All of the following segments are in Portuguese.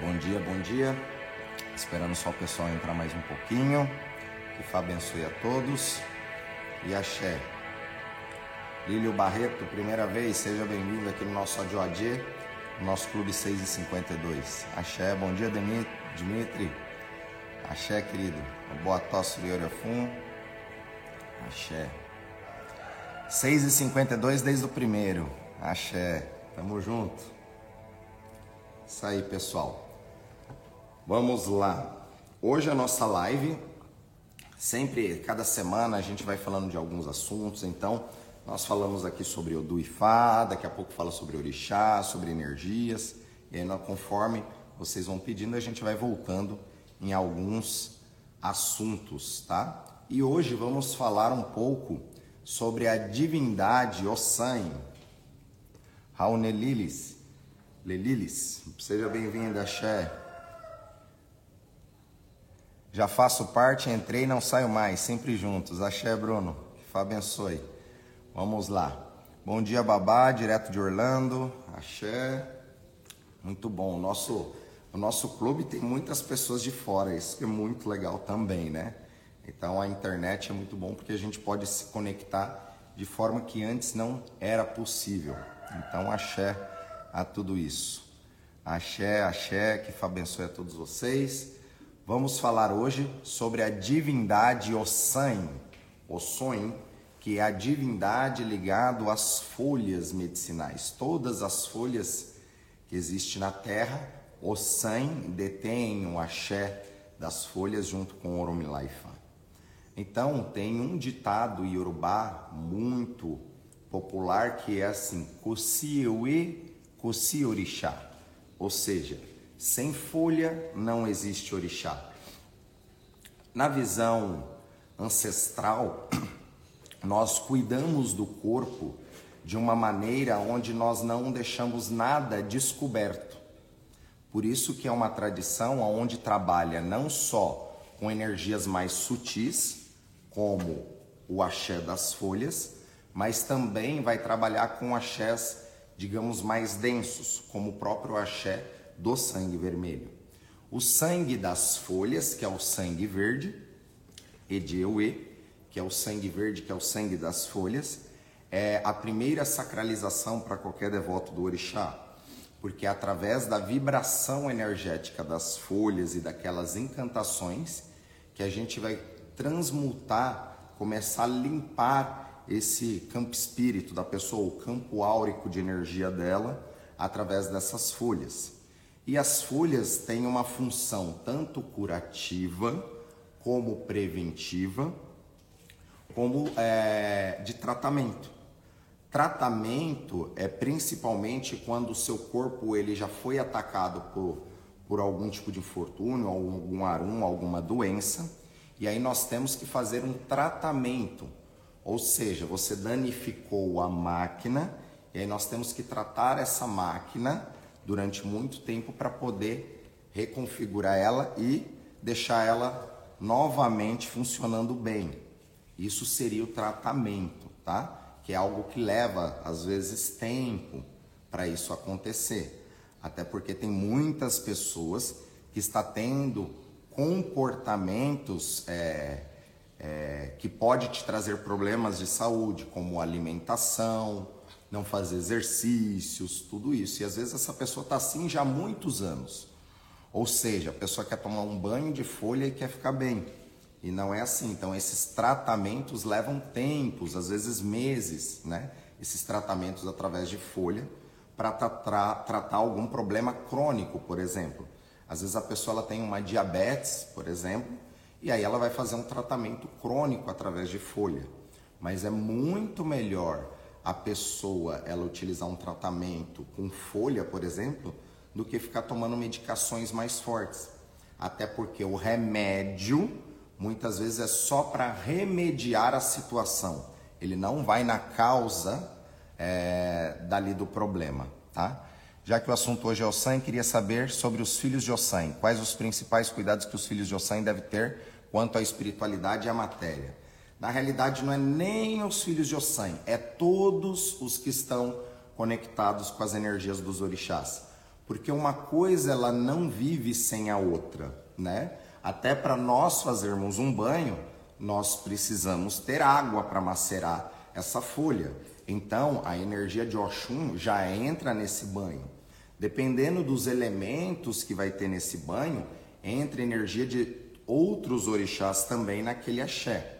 Bom dia, bom dia. Esperando só o pessoal entrar mais um pouquinho. Que Fá abençoe a todos. E axé. Lílio Barreto, primeira vez, seja bem-vindo aqui no nosso Adjoadê, no nosso Clube 6 e 52. Axé, bom dia, Dimitri. Axé, querido. Boa tosse, Liorefum. Axé. 6 e 52 desde o primeiro. Axé. Tamo junto. Isso aí, pessoal. Vamos lá. Hoje a nossa live, sempre, cada semana a gente vai falando de alguns assuntos, então nós falamos aqui sobre Odu e Fá, daqui a pouco fala sobre Orixá, sobre energias, e aí conforme vocês vão pedindo, a gente vai voltando em alguns assuntos, tá? E hoje vamos falar um pouco sobre a divindade Ossan, Raunelilis, Lelilis. Seja bem-vinda, Xé. Já faço parte, entrei e não saio mais, sempre juntos. Axé, Bruno. Que abençoe. Vamos lá. Bom dia, Babá, direto de Orlando. Axé. Muito bom. O nosso, o nosso clube tem muitas pessoas de fora, isso é muito legal também, né? Então a internet é muito bom porque a gente pode se conectar de forma que antes não era possível. Então, axé a tudo isso. Axé, axé, que abençoe a todos vocês. Vamos falar hoje sobre a divindade Ossan, Ossoin, que é a divindade ligado às folhas medicinais. Todas as folhas que existem na terra, Ossan detém o axé das folhas junto com Oromilaifa. Então, tem um ditado iorubá muito popular que é assim: Kosiue, Kosi Orixá. Ou seja, sem folha não existe orixá. Na visão ancestral, nós cuidamos do corpo de uma maneira onde nós não deixamos nada descoberto. Por isso que é uma tradição onde trabalha não só com energias mais sutis, como o axé das folhas, mas também vai trabalhar com axés, digamos, mais densos, como o próprio axé do sangue vermelho. O sangue das folhas, que é o sangue verde, Edieue, que é o sangue verde, que é o sangue das folhas, é a primeira sacralização para qualquer devoto do orixá, porque é através da vibração energética das folhas e daquelas encantações que a gente vai transmutar, começar a limpar esse campo espírito da pessoa, o campo áurico de energia dela, através dessas folhas. E as folhas têm uma função tanto curativa, como preventiva, como é, de tratamento. Tratamento é principalmente quando o seu corpo ele já foi atacado por, por algum tipo de infortúnio, algum arum, alguma doença e aí nós temos que fazer um tratamento. Ou seja, você danificou a máquina e aí nós temos que tratar essa máquina durante muito tempo para poder reconfigurar ela e deixar ela novamente funcionando bem. Isso seria o tratamento, tá? Que é algo que leva às vezes tempo para isso acontecer. Até porque tem muitas pessoas que está tendo comportamentos é, é, que pode te trazer problemas de saúde, como alimentação, não fazer exercícios, tudo isso. E às vezes essa pessoa está assim já há muitos anos. Ou seja, a pessoa quer tomar um banho de folha e quer ficar bem. E não é assim. Então esses tratamentos levam tempos, às vezes meses, né? Esses tratamentos através de folha para tra tratar algum problema crônico, por exemplo. Às vezes a pessoa ela tem uma diabetes, por exemplo, e aí ela vai fazer um tratamento crônico através de folha. Mas é muito melhor a pessoa ela utilizar um tratamento com folha, por exemplo, do que ficar tomando medicações mais fortes. Até porque o remédio muitas vezes é só para remediar a situação. Ele não vai na causa é, dali do problema, tá? Já que o assunto hoje é Ossan, queria saber sobre os filhos de Ossan. Quais os principais cuidados que os filhos de Ossan devem ter quanto à espiritualidade e à matéria? Na realidade, não é nem os filhos de Ossan, é todos os que estão conectados com as energias dos orixás. porque uma coisa ela não vive sem a outra, né? Até para nós fazermos um banho, nós precisamos ter água para macerar essa folha. Então, a energia de Oxum já entra nesse banho. Dependendo dos elementos que vai ter nesse banho, entra energia de outros orixás também naquele axé.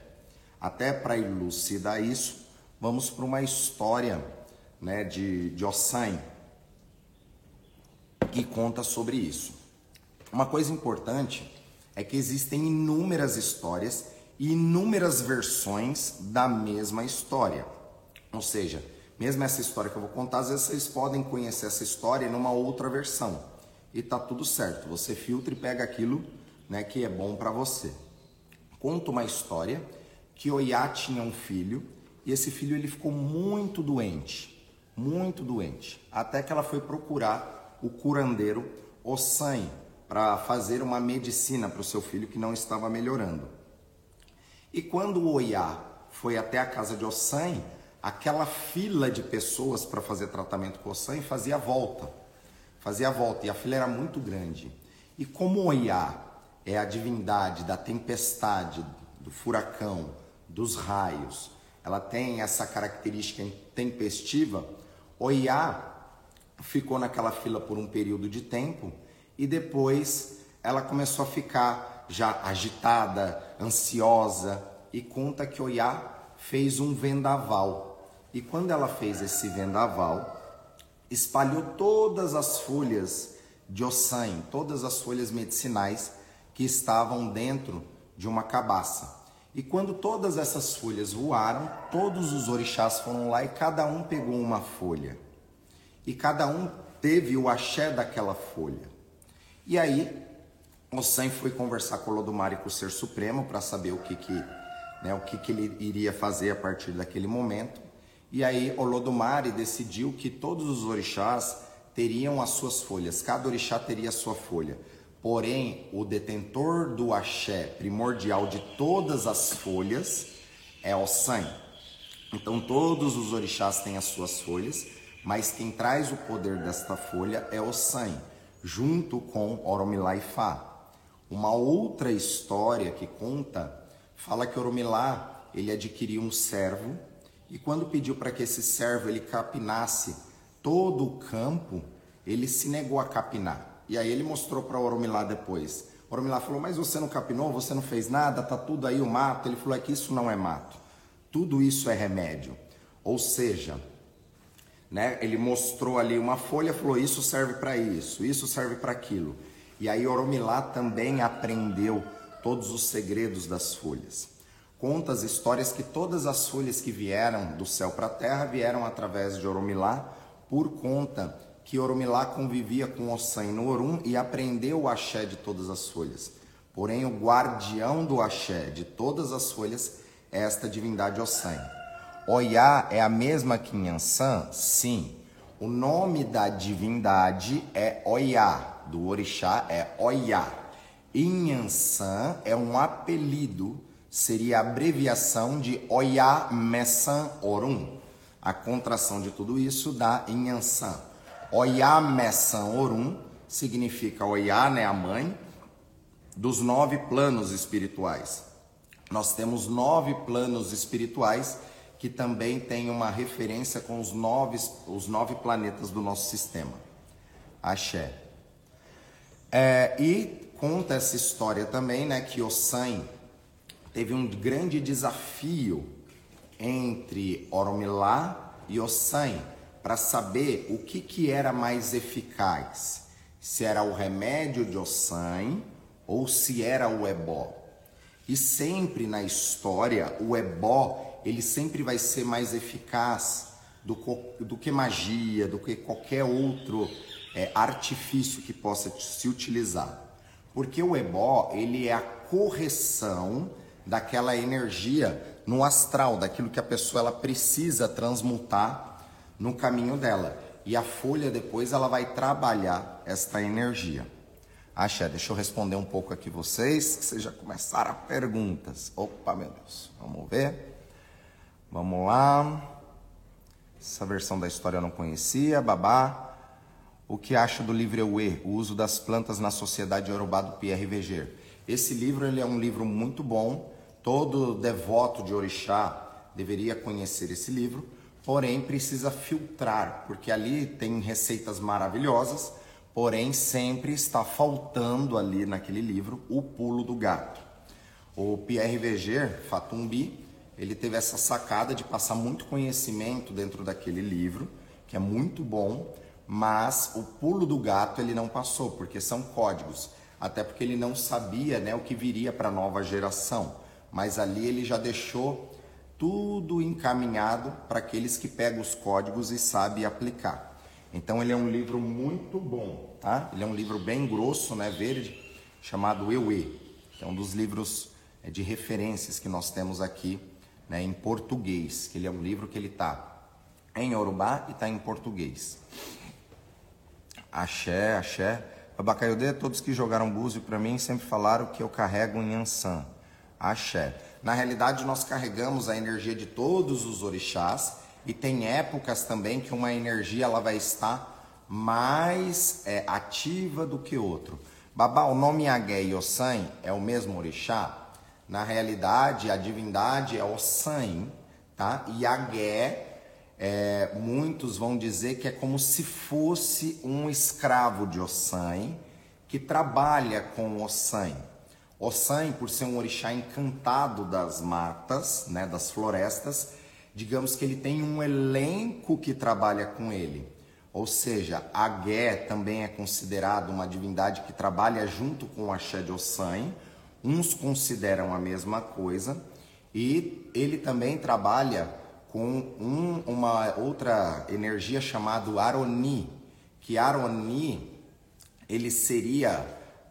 Até para elucidar isso, vamos para uma história né, de, de Ossan, que conta sobre isso. Uma coisa importante é que existem inúmeras histórias e inúmeras versões da mesma história. Ou seja, mesmo essa história que eu vou contar, às vezes vocês podem conhecer essa história numa outra versão. E tá tudo certo. Você filtra e pega aquilo, né, que é bom para você. Conta uma história que Oiá tinha um filho e esse filho ele ficou muito doente, muito doente, até que ela foi procurar o curandeiro Ossan para fazer uma medicina para o seu filho que não estava melhorando. E quando Oiá foi até a casa de Ossan, aquela fila de pessoas para fazer tratamento com Ossan fazia volta, fazia volta e a fila era muito grande. E como Oiá é a divindade da tempestade, do furacão, dos raios, ela tem essa característica tempestiva, Oiá ficou naquela fila por um período de tempo e depois ela começou a ficar já agitada, ansiosa e conta que Oiá fez um vendaval. E quando ela fez esse vendaval, espalhou todas as folhas de ossan, todas as folhas medicinais que estavam dentro de uma cabaça. E quando todas essas folhas voaram, todos os orixás foram lá e cada um pegou uma folha. E cada um teve o axé daquela folha. E aí, Ossan foi conversar com o Lodumare com o Ser Supremo para saber o que que, né, o que que ele iria fazer a partir daquele momento. E aí, Olodumare decidiu que todos os orixás teriam as suas folhas, cada orixá teria a sua folha. Porém, o detentor do axé primordial de todas as folhas é Ossan. Então, todos os orixás têm as suas folhas, mas quem traz o poder desta folha é Ossan, junto com Oromilá e Fá. Uma outra história que conta fala que Oromilá ele adquiriu um servo e quando pediu para que esse servo ele capinasse todo o campo, ele se negou a capinar. E aí ele mostrou para Oromilá depois. Oromilá falou: Mas você não capinou, você não fez nada, tá tudo aí o mato. Ele falou: É que isso não é mato, tudo isso é remédio. Ou seja, né, ele mostrou ali uma folha, falou: Isso serve para isso, isso serve para aquilo. E aí Oromilá também aprendeu todos os segredos das folhas. Conta as histórias que todas as folhas que vieram do céu para a terra vieram através de Oromilá por conta que Oromilá convivia com Ossan no Orum e aprendeu o axé de todas as folhas. Porém, o guardião do axé de todas as folhas é esta divindade Ossan. Oiá é a mesma que Nhansan? Sim. O nome da divindade é Oiá, do orixá é Oiá. Inhansan é um apelido, seria abreviação de Oiá Messan Orum. A contração de tudo isso dá Inhansan. Oiá Messan Orum significa Oiá, né, a mãe, dos nove planos espirituais. Nós temos nove planos espirituais que também tem uma referência com os nove, os nove planetas do nosso sistema. Axé. É, e conta essa história também, né, que Ossan teve um grande desafio entre Oromilá e Ossan para saber o que, que era mais eficaz, se era o remédio de Ossan ou se era o ebó. E sempre na história, o ebó, ele sempre vai ser mais eficaz do, do que magia, do que qualquer outro é, artifício que possa se utilizar. Porque o ebó, ele é a correção daquela energia no astral, daquilo que a pessoa ela precisa transmutar no caminho dela. E a folha depois ela vai trabalhar esta energia. Axé, deixa eu responder um pouco aqui vocês, que vocês já começaram a perguntas. Opa, meu Deus. Vamos ver. Vamos lá. Essa versão da história eu não conhecia. Babá. O que acha do livro Ewe, o uso das plantas na sociedade Yorubá do Pierre Veger? Esse livro ele é um livro muito bom. Todo devoto de orixá deveria conhecer esse livro, porém precisa filtrar, porque ali tem receitas maravilhosas, porém sempre está faltando ali naquele livro o pulo do gato. O Pierre Veger, Fatumbi, ele teve essa sacada de passar muito conhecimento dentro daquele livro, que é muito bom, mas o pulo do gato ele não passou, porque são códigos, até porque ele não sabia né, o que viria para a nova geração, mas ali ele já deixou tudo encaminhado para aqueles que pegam os códigos e sabem aplicar. Então ele é um livro muito bom, tá? Ele é um livro bem grosso, né, verde, chamado Ewe, que é um dos livros é, de referências que nós temos aqui, né, em português. Que ele é um livro que ele tá em Yorubá e está em português. Axé, axé. Abacaiodê, todos que jogaram búzio para mim sempre falaram que eu carrego um Yansan. Axé. Na realidade, nós carregamos a energia de todos os orixás e tem épocas também que uma energia ela vai estar mais é, ativa do que outro. Babá, o nome Agué e Ossan é o mesmo orixá? Na realidade, a divindade é Ossan, tá? E Agué, é, muitos vão dizer que é como se fosse um escravo de Ossan que trabalha com Ossan. Ossan, por ser um orixá encantado das matas, né, das florestas, digamos que ele tem um elenco que trabalha com ele. Ou seja, Agué também é considerado uma divindade que trabalha junto com o Axé de Ossan. Uns consideram a mesma coisa. E ele também trabalha com um, uma outra energia chamada Aroni, que Aroni ele seria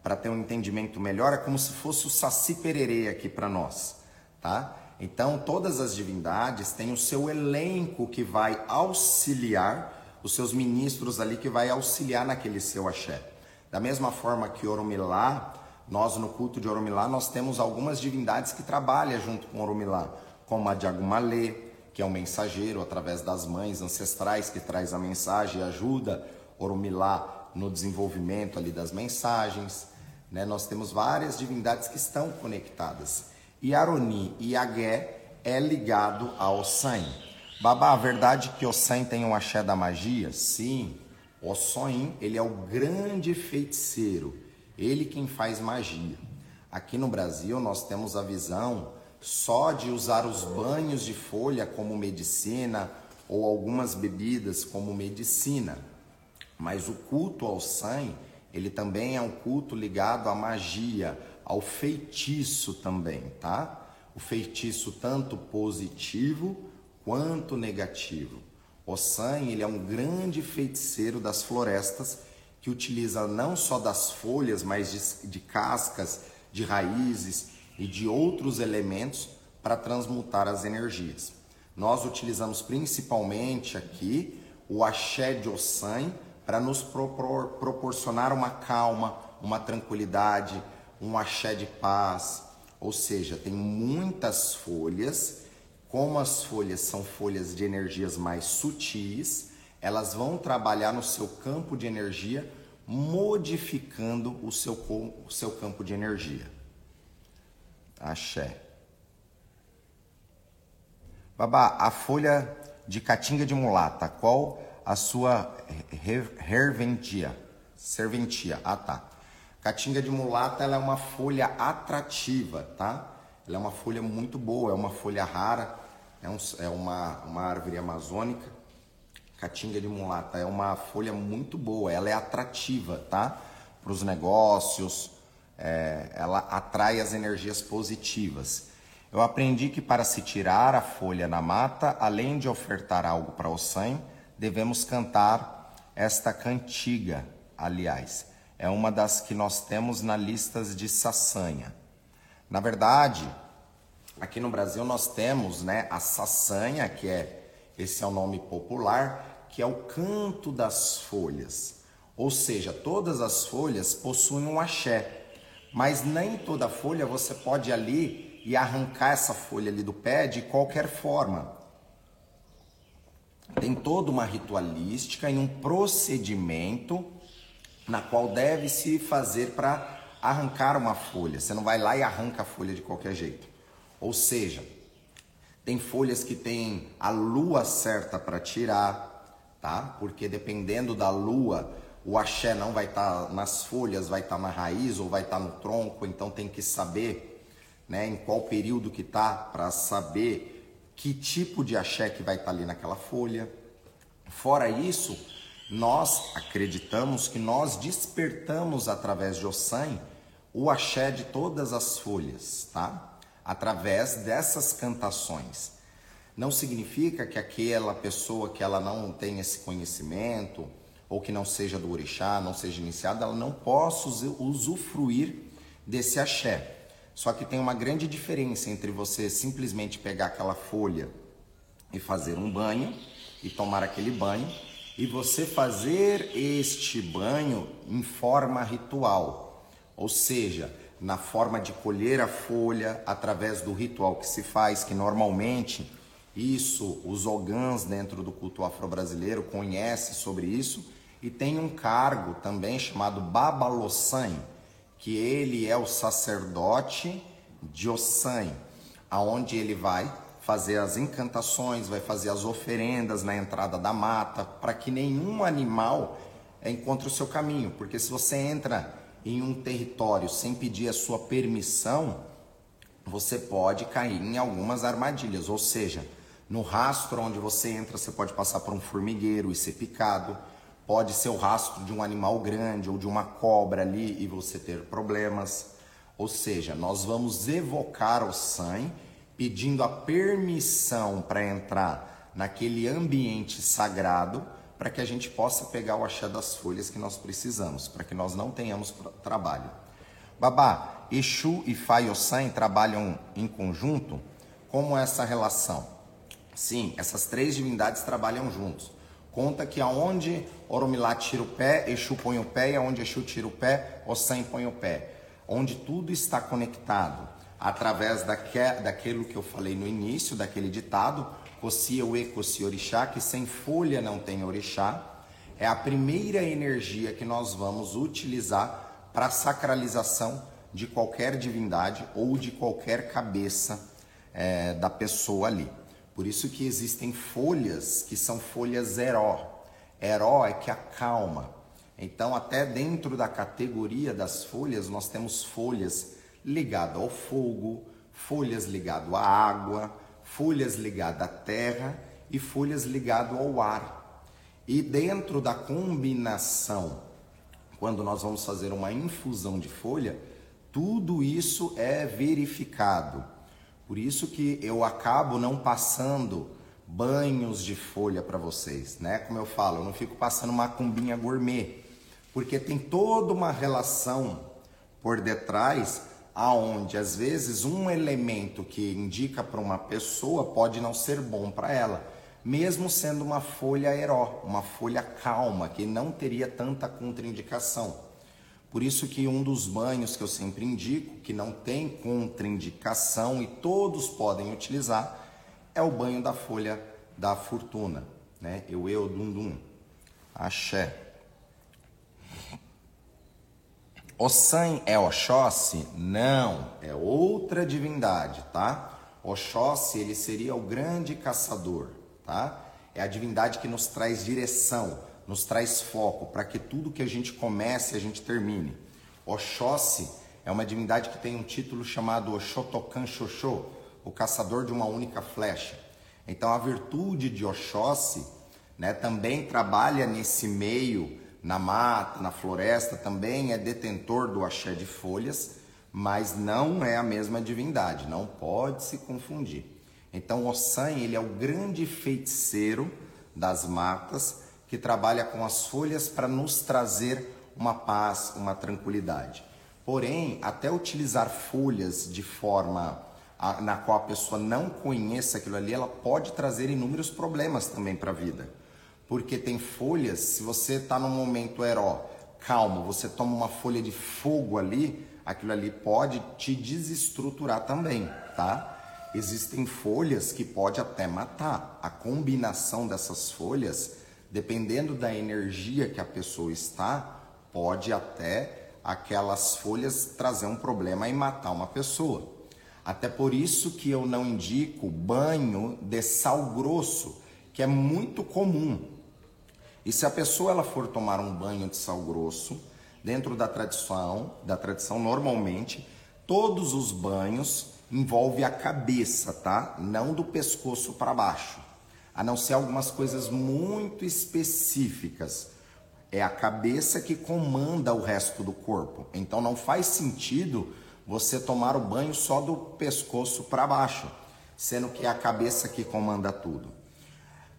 para ter um entendimento melhor, é como se fosse o Saci Pererê aqui para nós, tá? Então, todas as divindades têm o seu elenco que vai auxiliar, os seus ministros ali que vai auxiliar naquele seu axé. Da mesma forma que Oromilá, nós no culto de Oromilá, nós temos algumas divindades que trabalham junto com Oromilá, como a Diagumalê, que é o um mensageiro através das mães ancestrais que traz a mensagem e ajuda Oromilá no desenvolvimento ali das mensagens. Né? Nós temos várias divindades que estão conectadas. E Aroni e Agué é ligado ao Ossan. Babá, a verdade que Ossan tem um axé da magia? Sim. Ossoin, ele é o grande feiticeiro. Ele quem faz magia. Aqui no Brasil nós temos a visão só de usar os banhos de folha como medicina ou algumas bebidas como medicina. Mas o culto ao sangue ele também é um culto ligado à magia, ao feitiço também, tá? O feitiço tanto positivo quanto negativo. O San, ele é um grande feiticeiro das florestas que utiliza não só das folhas, mas de, de cascas, de raízes e de outros elementos para transmutar as energias. Nós utilizamos principalmente aqui o axé de Ossan para nos propor, proporcionar uma calma, uma tranquilidade, um axé de paz. Ou seja, tem muitas folhas. Como as folhas são folhas de energias mais sutis, elas vão trabalhar no seu campo de energia, modificando o seu, o seu campo de energia. Axé. Babá, a folha de catinga de mulata, qual a sua herventia, serventia. Ah, tá. Caatinga de mulata ela é uma folha atrativa, tá? Ela é uma folha muito boa, é uma folha rara, é, um, é uma, uma árvore amazônica. Caatinga de mulata é uma folha muito boa, ela é atrativa, tá? Para os negócios, é, ela atrai as energias positivas. Eu aprendi que para se tirar a folha na mata, além de ofertar algo para o sangue, devemos cantar esta cantiga, aliás. É uma das que nós temos na listas de saçanha. Na verdade, aqui no Brasil nós temos né, a saçanha, que é esse é o nome popular, que é o canto das folhas. Ou seja, todas as folhas possuem um axé, mas nem toda folha você pode ali e arrancar essa folha ali do pé de qualquer forma. Tem toda uma ritualística e um procedimento na qual deve se fazer para arrancar uma folha. Você não vai lá e arranca a folha de qualquer jeito. Ou seja, tem folhas que tem a lua certa para tirar, tá? Porque dependendo da lua, o axé não vai estar tá nas folhas, vai estar tá na raiz ou vai estar tá no tronco, então tem que saber, né, em qual período que tá para saber que tipo de axé que vai estar ali naquela folha. Fora isso, nós acreditamos que nós despertamos através de Ossan o axé de todas as folhas, tá? Através dessas cantações. Não significa que aquela pessoa que ela não tem esse conhecimento ou que não seja do orixá, não seja iniciada, ela não possa usufruir desse axé. Só que tem uma grande diferença entre você simplesmente pegar aquela folha e fazer um banho e tomar aquele banho e você fazer este banho em forma ritual. Ou seja, na forma de colher a folha através do ritual que se faz, que normalmente isso os ogãs dentro do culto afro-brasileiro conhecem sobre isso e tem um cargo também chamado Babalossan que ele é o sacerdote de Ossan, aonde ele vai fazer as encantações, vai fazer as oferendas na entrada da mata, para que nenhum animal encontre o seu caminho, porque se você entra em um território sem pedir a sua permissão, você pode cair em algumas armadilhas, ou seja, no rastro onde você entra, você pode passar por um formigueiro e ser picado Pode ser o rastro de um animal grande ou de uma cobra ali e você ter problemas. Ou seja, nós vamos evocar o sangue pedindo a permissão para entrar naquele ambiente sagrado para que a gente possa pegar o axé das folhas que nós precisamos, para que nós não tenhamos trabalho. Babá, Exu e Faiosan trabalham em conjunto? Como é essa relação? Sim, essas três divindades trabalham juntos. Conta que aonde Oromilá tira o pé, Exu põe o pé, e aonde Exu tira o pé, Ossan põe o pé. Onde tudo está conectado através daque, daquilo que eu falei no início, daquele ditado, Kossi Ewe Kossi Orixá, que sem folha não tem orixá, é a primeira energia que nós vamos utilizar para sacralização de qualquer divindade ou de qualquer cabeça é, da pessoa ali. Por isso que existem folhas que são folhas heró. Heró é que acalma. Então, até dentro da categoria das folhas, nós temos folhas ligadas ao fogo, folhas ligadas à água, folhas ligadas à terra e folhas ligadas ao ar. E dentro da combinação, quando nós vamos fazer uma infusão de folha, tudo isso é verificado por isso que eu acabo não passando banhos de folha para vocês, né? Como eu falo, eu não fico passando macumbinha gourmet, porque tem toda uma relação por detrás aonde às vezes um elemento que indica para uma pessoa pode não ser bom para ela, mesmo sendo uma folha heró, uma folha calma que não teria tanta contraindicação. Por isso que um dos banhos que eu sempre indico, que não tem contraindicação e todos podem utilizar, é o banho da folha da fortuna, né? Eu eu dum dum. Axé. Ossan é Oxóssi? Não, é outra divindade, tá? Oxóssi, ele seria o grande caçador, tá? É a divindade que nos traz direção, nos traz foco para que tudo que a gente comece, a gente termine. Oxóssi é uma divindade que tem um título chamado Oxotokan Xoxô, o caçador de uma única flecha. Então a virtude de Oxóssi né, também trabalha nesse meio, na mata, na floresta, também é detentor do axé de folhas, mas não é a mesma divindade, não pode se confundir. Então Ossan ele é o grande feiticeiro das matas, que trabalha com as folhas para nos trazer uma paz, uma tranquilidade. Porém, até utilizar folhas de forma a, na qual a pessoa não conheça aquilo ali, ela pode trazer inúmeros problemas também para a vida. Porque tem folhas, se você está num momento heró, calmo, você toma uma folha de fogo ali, aquilo ali pode te desestruturar também, tá? existem folhas que pode até matar. A combinação dessas folhas, dependendo da energia que a pessoa está, pode até aquelas folhas trazer um problema e matar uma pessoa. Até por isso que eu não indico banho de sal grosso, que é muito comum. E se a pessoa ela for tomar um banho de sal grosso, dentro da tradição, da tradição normalmente, todos os banhos envolve a cabeça, tá? Não do pescoço para baixo. A não ser algumas coisas muito específicas. É a cabeça que comanda o resto do corpo. Então não faz sentido você tomar o banho só do pescoço para baixo, sendo que é a cabeça que comanda tudo.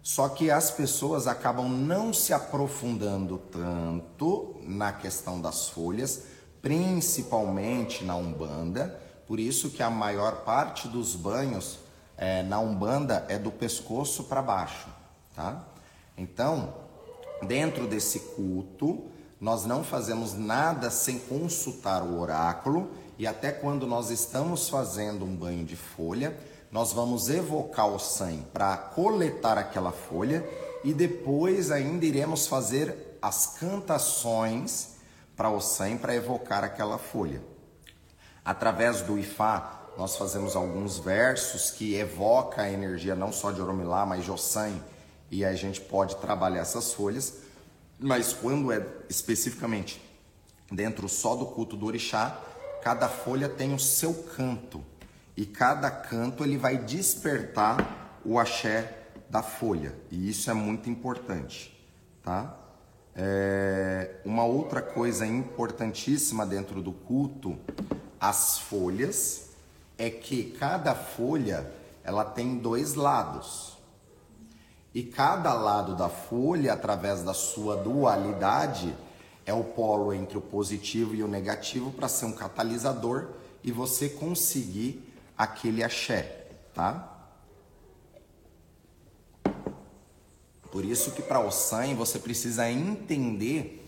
Só que as pessoas acabam não se aprofundando tanto na questão das folhas, principalmente na Umbanda, por isso que a maior parte dos banhos é, na Umbanda é do pescoço para baixo, tá? Então, dentro desse culto, nós não fazemos nada sem consultar o oráculo e até quando nós estamos fazendo um banho de folha, nós vamos evocar o sangue para coletar aquela folha e depois ainda iremos fazer as cantações para o sangue para evocar aquela folha. Através do Ifá, nós fazemos alguns versos que evoca a energia não só de Oromilá, mas de Ossan, e a gente pode trabalhar essas folhas, mas quando é especificamente dentro só do culto do orixá, cada folha tem o seu canto e cada canto ele vai despertar o axé da folha e isso é muito importante, tá? É, uma outra coisa importantíssima dentro do culto, as folhas, é que cada folha ela tem dois lados e cada lado da folha, através da sua dualidade, é o polo entre o positivo e o negativo para ser um catalisador e você conseguir aquele axé, tá? Por isso que para o sangue você precisa entender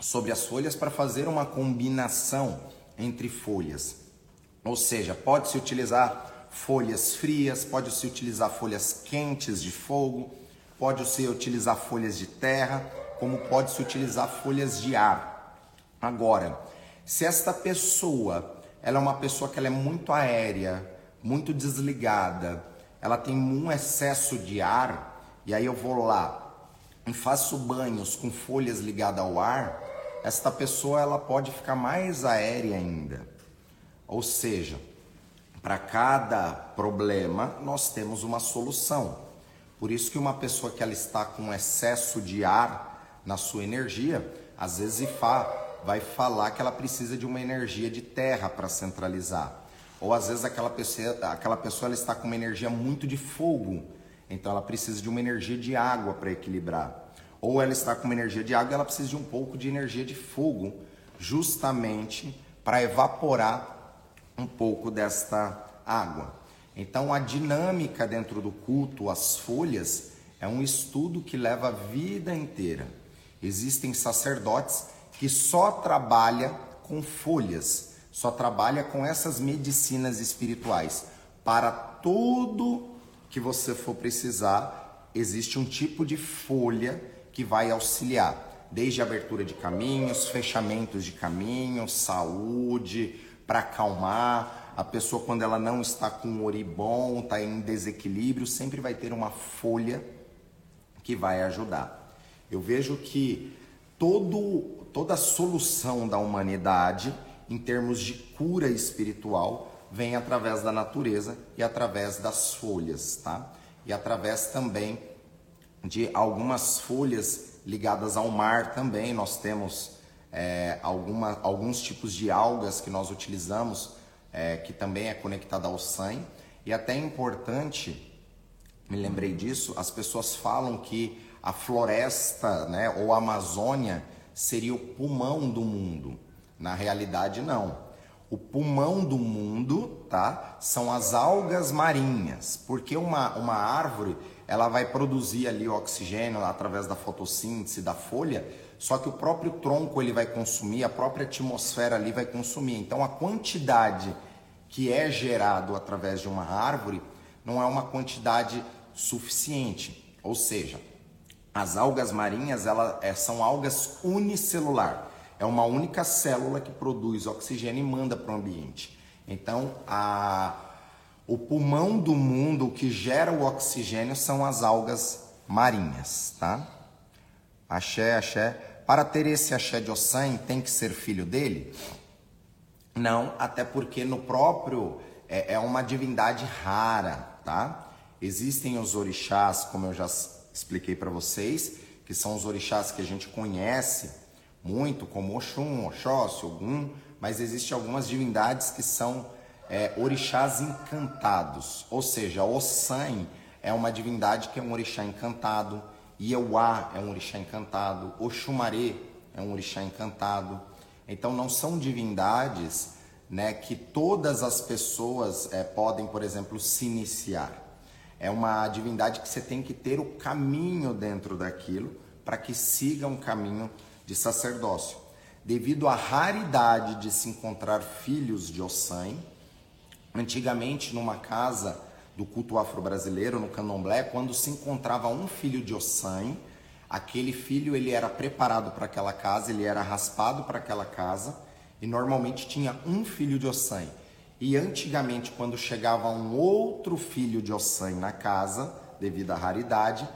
sobre as folhas para fazer uma combinação entre folhas. Ou seja, pode-se utilizar folhas frias, pode-se utilizar folhas quentes de fogo, pode-se utilizar folhas de terra, como pode-se utilizar folhas de ar. Agora, se esta pessoa, ela é uma pessoa que ela é muito aérea, muito desligada, ela tem um excesso de ar, e aí eu vou lá e faço banhos com folhas ligadas ao ar, esta pessoa ela pode ficar mais aérea ainda. Ou seja, para cada problema nós temos uma solução. Por isso que uma pessoa que ela está com excesso de ar, na sua energia, às vezes Ifá vai falar que ela precisa de uma energia de terra para centralizar. Ou às vezes aquela pessoa, aquela pessoa ela está com uma energia muito de fogo, então ela precisa de uma energia de água para equilibrar. Ou ela está com uma energia de água, ela precisa de um pouco de energia de fogo, justamente para evaporar um pouco desta água. Então a dinâmica dentro do culto, as folhas, é um estudo que leva a vida inteira. Existem sacerdotes que só trabalha com folhas, só trabalha com essas medicinas espirituais. Para tudo que você for precisar, existe um tipo de folha que vai auxiliar, desde abertura de caminhos, fechamentos de caminhos, saúde, para acalmar. A pessoa, quando ela não está com um ori bom, está em desequilíbrio, sempre vai ter uma folha que vai ajudar. Eu vejo que todo, toda a solução da humanidade, em termos de cura espiritual, vem através da natureza e através das folhas, tá? E através também de algumas folhas ligadas ao mar também. Nós temos é, alguma, alguns tipos de algas que nós utilizamos, é, que também é conectada ao sangue. E até é importante, me lembrei disso, as pessoas falam que a floresta, né, ou a Amazônia seria o pulmão do mundo. Na realidade, não. O pulmão do mundo, tá? São as algas marinhas, porque uma, uma árvore ela vai produzir ali o oxigênio através da fotossíntese da folha, só que o próprio tronco ele vai consumir, a própria atmosfera ali vai consumir. Então a quantidade que é gerado através de uma árvore não é uma quantidade suficiente. Ou seja, as algas marinhas elas é, são algas unicelular. É uma única célula que produz oxigênio e manda para o ambiente. Então, a, o pulmão do mundo que gera o oxigênio são as algas marinhas, tá? Axé, axé. Para ter esse axé de Ossan, tem que ser filho dele? Não, até porque no próprio é, é uma divindade rara, tá? Existem os orixás, como eu já expliquei para vocês, que são os orixás que a gente conhece muito, como Oxum, Oxóssi, Ogum, mas existem algumas divindades que são é, orixás encantados, ou seja, Ossan é uma divindade que é um orixá encantado, Ieuá é um orixá encantado, Oxumaré é um orixá encantado. Então não são divindades né, que todas as pessoas é, podem, por exemplo, se iniciar. É uma divindade que você tem que ter o caminho dentro daquilo para que siga um caminho de sacerdócio. Devido à raridade de se encontrar filhos de Ossan, antigamente numa casa do culto afro-brasileiro, no candomblé, quando se encontrava um filho de Ossan, aquele filho ele era preparado para aquela casa, ele era raspado para aquela casa e normalmente tinha um filho de Ossan. E antigamente, quando chegava um outro filho de Ossan na casa, devido à raridade,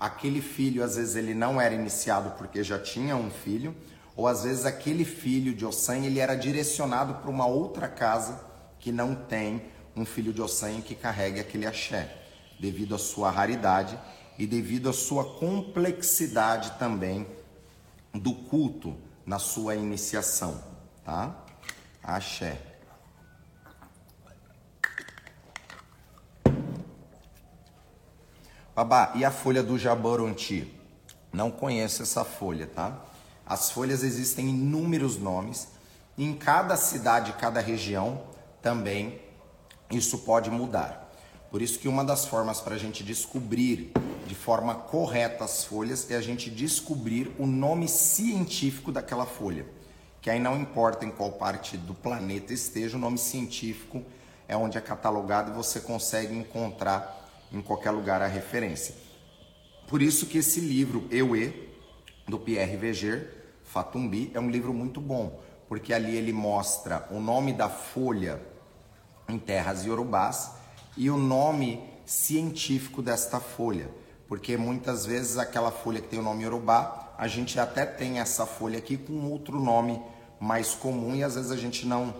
aquele filho às vezes ele não era iniciado porque já tinha um filho, ou às vezes aquele filho de Ossan ele era direcionado para uma outra casa que não tem um filho de Ossan que carregue aquele axé, devido à sua raridade e devido à sua complexidade também do culto na sua iniciação, tá? Axé. Babá, e a folha do jaboronti? Não conheço essa folha, tá? As folhas existem inúmeros nomes. Em cada cidade, cada região também isso pode mudar. Por isso que uma das formas para a gente descobrir de forma correta as folhas é a gente descobrir o nome científico daquela folha. Que aí não importa em qual parte do planeta esteja, o nome científico é onde é catalogado e você consegue encontrar em qualquer lugar a referência. Por isso que esse livro, Euê, do Pierre Veger, Fatumbi, é um livro muito bom, porque ali ele mostra o nome da folha em terras iorubás e o nome científico desta folha, porque muitas vezes aquela folha que tem o nome iorubá, a gente até tem essa folha aqui com outro nome mais comum e às vezes a gente não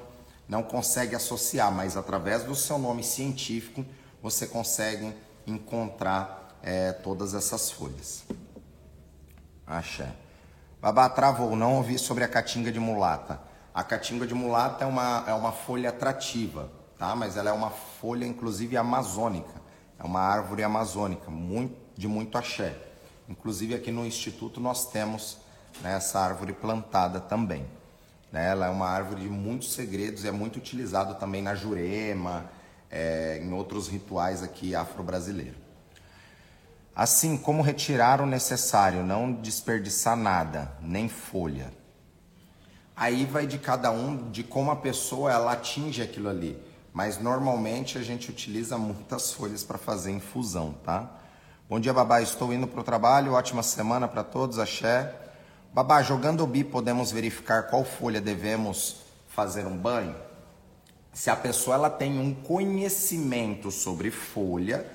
não consegue associar, mas através do seu nome científico você consegue encontrar é, todas essas folhas. Axé. Babá travou, não ouvi sobre a caatinga de mulata. A caatinga de mulata é uma, é uma folha atrativa tá? Mas ela é uma folha, inclusive, amazônica. É uma árvore amazônica, muito, de muito axé. Inclusive, aqui no Instituto nós temos né, essa árvore plantada também. Né? Ela é uma árvore de muitos segredos e é muito utilizado também na Jurema, é, em outros rituais aqui afro-brasileiros. Assim, como retirar o necessário, não desperdiçar nada, nem folha. Aí vai de cada um, de como a pessoa ela atinge aquilo ali mas normalmente a gente utiliza muitas folhas para fazer infusão, tá? Bom dia, babá. Estou indo para o trabalho. Ótima semana para todos. Axé. Babá, jogando o bi, podemos verificar qual folha devemos fazer um banho? Se a pessoa ela tem um conhecimento sobre folha,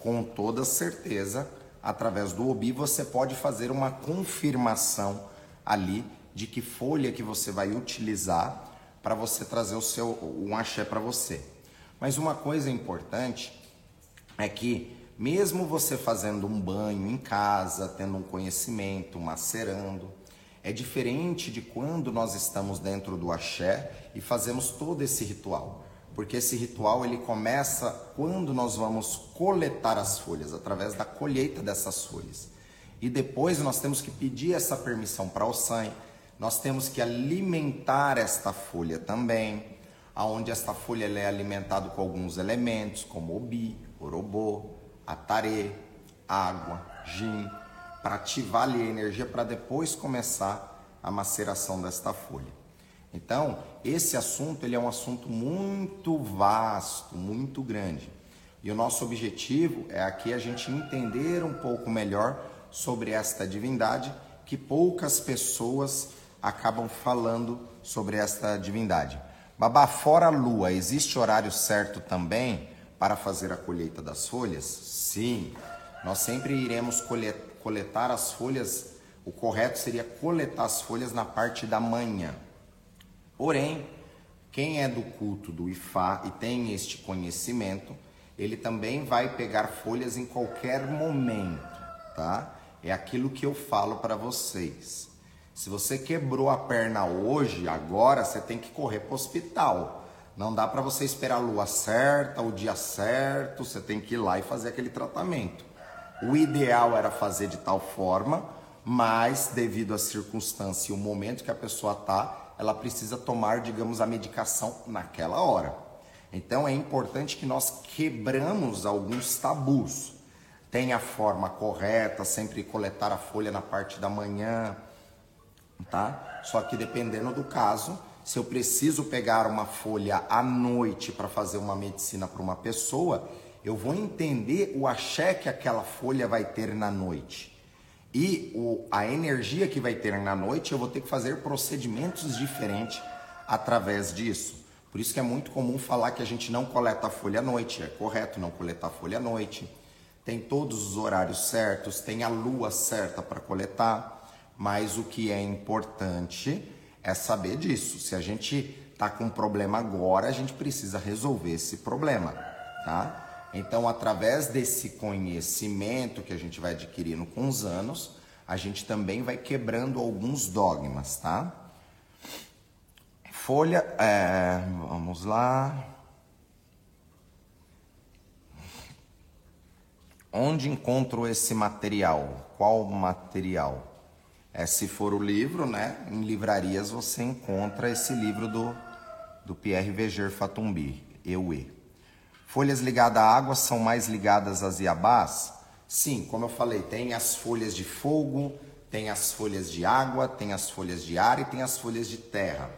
com toda certeza, através do OBI, você pode fazer uma confirmação ali de que folha que você vai utilizar para você trazer o seu um axé para você. Mas uma coisa importante é que mesmo você fazendo um banho em casa, tendo um conhecimento, macerando, é diferente de quando nós estamos dentro do axé e fazemos todo esse ritual. Porque esse ritual ele começa quando nós vamos coletar as folhas, através da colheita dessas folhas. E depois nós temos que pedir essa permissão para o sangue nós temos que alimentar esta folha também, aonde esta folha é alimentada com alguns elementos, como obi, orobô, atarê, água, gin, para ativar ali a energia para depois começar a maceração desta folha. Então, esse assunto ele é um assunto muito vasto, muito grande. E o nosso objetivo é aqui a gente entender um pouco melhor sobre esta divindade que poucas pessoas acabam falando sobre esta divindade. Babá, fora a lua, existe horário certo também para fazer a colheita das folhas? Sim, nós sempre iremos coletar as folhas. O correto seria coletar as folhas na parte da manhã. Porém, quem é do culto do Ifá e tem este conhecimento, ele também vai pegar folhas em qualquer momento, tá? É aquilo que eu falo para vocês. Se você quebrou a perna hoje, agora você tem que correr para o hospital. Não dá para você esperar a lua certa, o dia certo, você tem que ir lá e fazer aquele tratamento. O ideal era fazer de tal forma, mas devido à circunstância e o momento que a pessoa está, ela precisa tomar, digamos, a medicação naquela hora. Então é importante que nós quebramos alguns tabus. Tem a forma correta, sempre coletar a folha na parte da manhã, tá? Só que dependendo do caso, se eu preciso pegar uma folha à noite para fazer uma medicina para uma pessoa, eu vou entender o axé que aquela folha vai ter na noite. E o, a energia que vai ter na noite, eu vou ter que fazer procedimentos diferentes através disso. Por isso que é muito comum falar que a gente não coleta a folha à noite. É correto não coletar a folha à noite. Tem todos os horários certos, tem a lua certa para coletar. Mas o que é importante é saber disso. Se a gente está com um problema agora, a gente precisa resolver esse problema, tá? Então, através desse conhecimento que a gente vai adquirindo com os anos, a gente também vai quebrando alguns dogmas, tá? Folha, é, vamos lá. Onde encontro esse material? Qual material? É, se for o livro, né, em livrarias você encontra esse livro do, do Pierre Veger Fatumbi, Eue. Folhas ligadas à água são mais ligadas às iabás? Sim, como eu falei, tem as folhas de fogo, tem as folhas de água, tem as folhas de ar e tem as folhas de terra.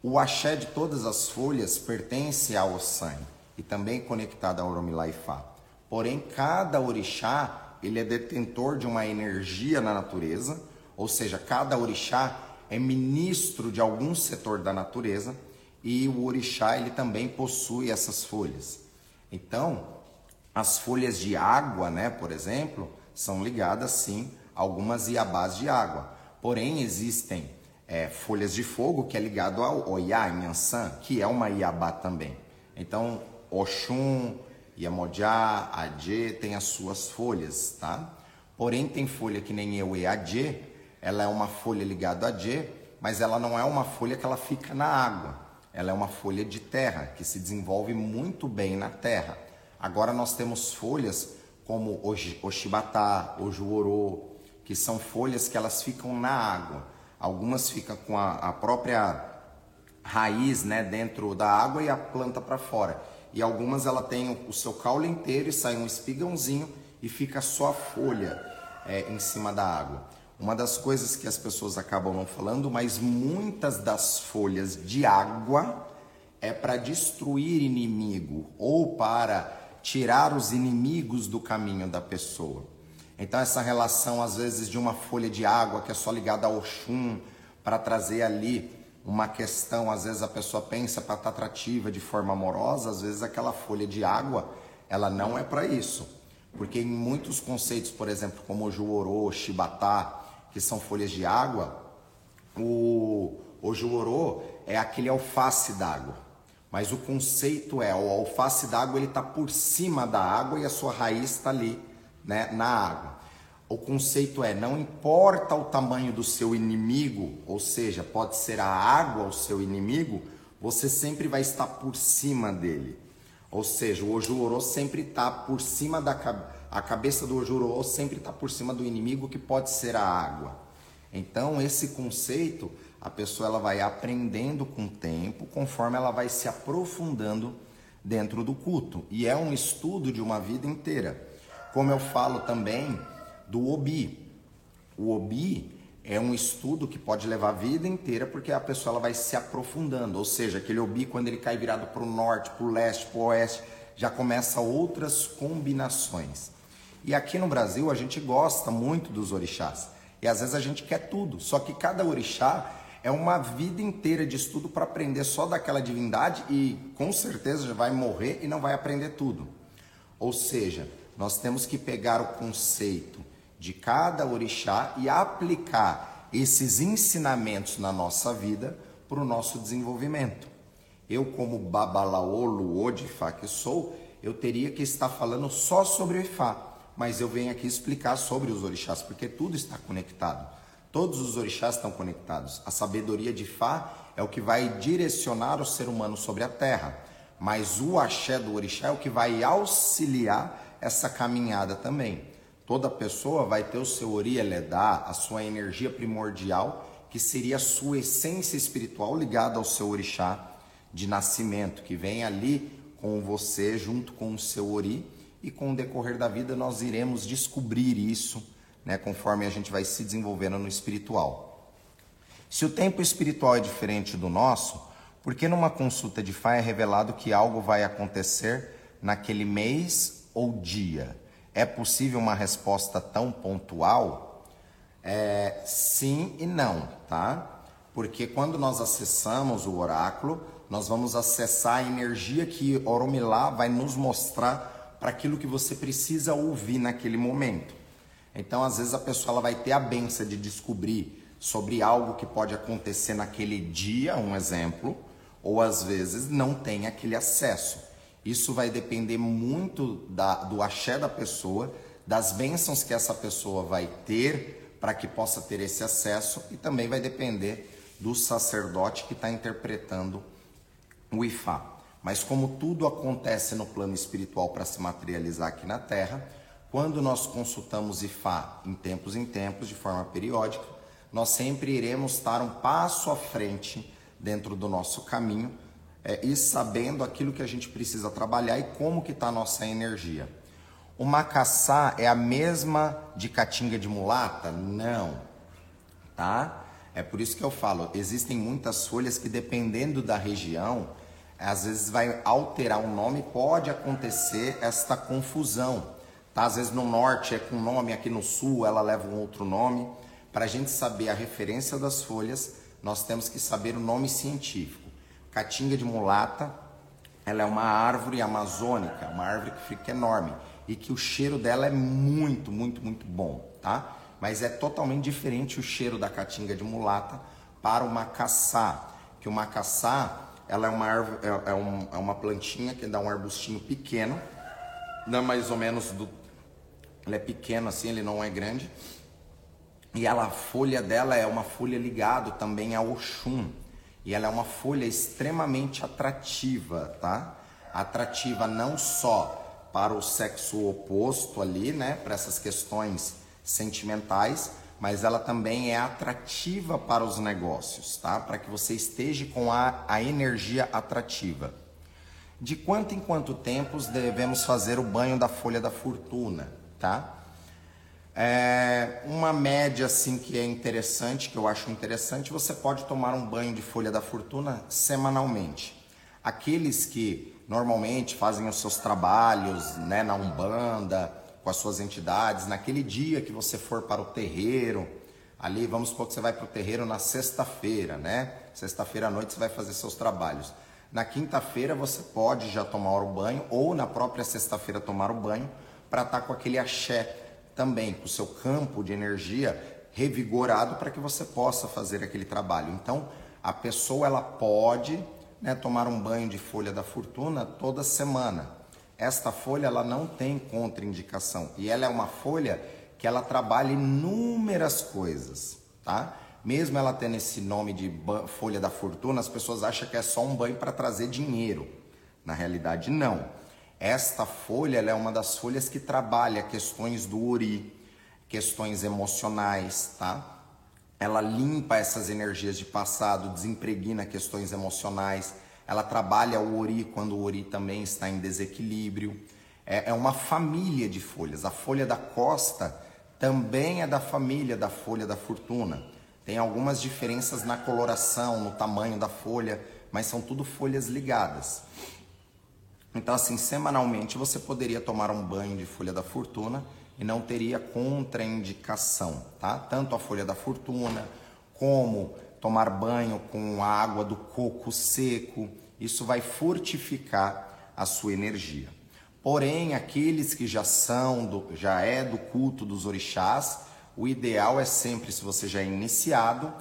O axé de todas as folhas pertence ao Ossan e também conectado ao Oromilaifá. Porém, cada orixá, ele é detentor de uma energia na natureza ou seja, cada orixá é ministro de algum setor da natureza e o orixá ele também possui essas folhas. Então, as folhas de água, né, por exemplo, são ligadas sim a algumas iabás de água. Porém, existem é, folhas de fogo que é ligado ao Oiá, Yansan, que é uma iabá também. Então, Oxum, Yamojá, Adje tem as suas folhas, tá? Porém, tem folha que nem eu e Adje, ela é uma folha ligada a J, mas ela não é uma folha que ela fica na água. Ela é uma folha de terra que se desenvolve muito bem na terra. Agora nós temos folhas como o Shibatá, o Juorô, que são folhas que elas ficam na água. Algumas ficam com a, a própria raiz né, dentro da água e a planta para fora. E algumas ela tem o seu caule inteiro e sai um espigãozinho e fica só a folha é, em cima da água. Uma das coisas que as pessoas acabam não falando, mas muitas das folhas de água é para destruir inimigo ou para tirar os inimigos do caminho da pessoa. Então essa relação às vezes de uma folha de água que é só ligada ao Oxum para trazer ali uma questão, às vezes a pessoa pensa para estar atrativa de forma amorosa, às vezes aquela folha de água, ela não é para isso. Porque em muitos conceitos, por exemplo, como o Juorô, Shibatá, que são folhas de água, o, o jurorô é aquele alface d'água. Mas o conceito é, o alface d'água ele está por cima da água e a sua raiz está ali, né, na água. O conceito é, não importa o tamanho do seu inimigo, ou seja, pode ser a água o seu inimigo, você sempre vai estar por cima dele. Ou seja, o Ojurô sempre está por cima da cabeça a cabeça do Ojuro sempre está por cima do inimigo que pode ser a água. Então esse conceito a pessoa ela vai aprendendo com o tempo, conforme ela vai se aprofundando dentro do culto. E é um estudo de uma vida inteira. Como eu falo também do Obi. O Obi é um estudo que pode levar a vida inteira porque a pessoa ela vai se aprofundando, ou seja, aquele obi quando ele cai virado para o norte, para o leste, para o oeste, já começa outras combinações. E aqui no Brasil a gente gosta muito dos orixás e às vezes a gente quer tudo, só que cada orixá é uma vida inteira de estudo para aprender só daquela divindade e com certeza já vai morrer e não vai aprender tudo. Ou seja, nós temos que pegar o conceito de cada orixá e aplicar esses ensinamentos na nossa vida para o nosso desenvolvimento. Eu, como Babalaolo Odifá que sou, eu teria que estar falando só sobre o Ifá, mas eu venho aqui explicar sobre os orixás, porque tudo está conectado. Todos os orixás estão conectados. A sabedoria de Fá é o que vai direcionar o ser humano sobre a terra, mas o axé do orixá é o que vai auxiliar essa caminhada também. Toda pessoa vai ter o seu Ori Eledá, a sua energia primordial, que seria a sua essência espiritual ligada ao seu orixá de nascimento, que vem ali com você junto com o seu Ori, e com o decorrer da vida nós iremos descobrir isso, né, conforme a gente vai se desenvolvendo no espiritual. Se o tempo espiritual é diferente do nosso, por que numa consulta de Fá é revelado que algo vai acontecer naquele mês ou dia? É possível uma resposta tão pontual? É, sim e não, tá? Porque quando nós acessamos o oráculo, nós vamos acessar a energia que Oromilá vai nos mostrar para aquilo que você precisa ouvir naquele momento. Então, às vezes a pessoa ela vai ter a benção de descobrir sobre algo que pode acontecer naquele dia, um exemplo, ou às vezes não tem aquele acesso. Isso vai depender muito da, do axé da pessoa, das bênçãos que essa pessoa vai ter para que possa ter esse acesso e também vai depender do sacerdote que está interpretando o Ifá. Mas como tudo acontece no plano espiritual para se materializar aqui na Terra, quando nós consultamos Ifá em tempos em tempos, de forma periódica, nós sempre iremos estar um passo à frente dentro do nosso caminho é, e sabendo aquilo que a gente precisa trabalhar e como que está a nossa energia. O macaçá é a mesma de catinga de mulata? Não, tá? É por isso que eu falo, existem muitas folhas que dependendo da região, às vezes vai alterar o nome, pode acontecer esta confusão. Tá? Às vezes no norte é com nome, aqui no sul ela leva um outro nome. Para a gente saber a referência das folhas, nós temos que saber o nome científico. Caatinga de mulata, ela é uma árvore amazônica, uma árvore que fica enorme e que o cheiro dela é muito, muito, muito bom, tá? Mas é totalmente diferente o cheiro da caatinga de mulata para o macaçá, que o macaçá, ela é uma árvore, é, é, um, é uma plantinha que dá um arbustinho pequeno, dá mais ou menos do, ele é pequeno assim, ele não é grande. E ela, a folha dela é uma folha ligada também ao Oxum. E ela é uma folha extremamente atrativa, tá? Atrativa não só para o sexo oposto ali, né, para essas questões sentimentais, mas ela também é atrativa para os negócios, tá? Para que você esteja com a, a energia atrativa. De quanto em quanto tempos devemos fazer o banho da folha da fortuna, tá? É, uma média assim que é interessante, que eu acho interessante, você pode tomar um banho de folha da fortuna semanalmente. Aqueles que normalmente fazem os seus trabalhos né, na Umbanda, com as suas entidades, naquele dia que você for para o terreiro, ali vamos supor que você vai para o terreiro na sexta-feira, né? Sexta-feira à noite você vai fazer seus trabalhos. Na quinta-feira você pode já tomar o banho, ou na própria sexta-feira tomar o banho, para estar tá com aquele axé também com o seu campo de energia revigorado para que você possa fazer aquele trabalho. Então, a pessoa ela pode né, tomar um banho de folha da fortuna toda semana. Esta folha ela não tem contraindicação e ela é uma folha que ela trabalha inúmeras coisas, tá? Mesmo ela tendo esse nome de folha da fortuna, as pessoas acham que é só um banho para trazer dinheiro. Na realidade, não. Esta folha é uma das folhas que trabalha questões do ori, questões emocionais, tá? Ela limpa essas energias de passado, desempregna questões emocionais. Ela trabalha o ori quando o ori também está em desequilíbrio. É, é uma família de folhas. A folha da costa também é da família da folha da fortuna. Tem algumas diferenças na coloração, no tamanho da folha, mas são tudo folhas ligadas. Então, assim, semanalmente você poderia tomar um banho de folha da fortuna e não teria contraindicação, tá? Tanto a folha da fortuna como tomar banho com água do coco seco, isso vai fortificar a sua energia. Porém, aqueles que já são, do, já é do culto dos orixás, o ideal é sempre, se você já é iniciado,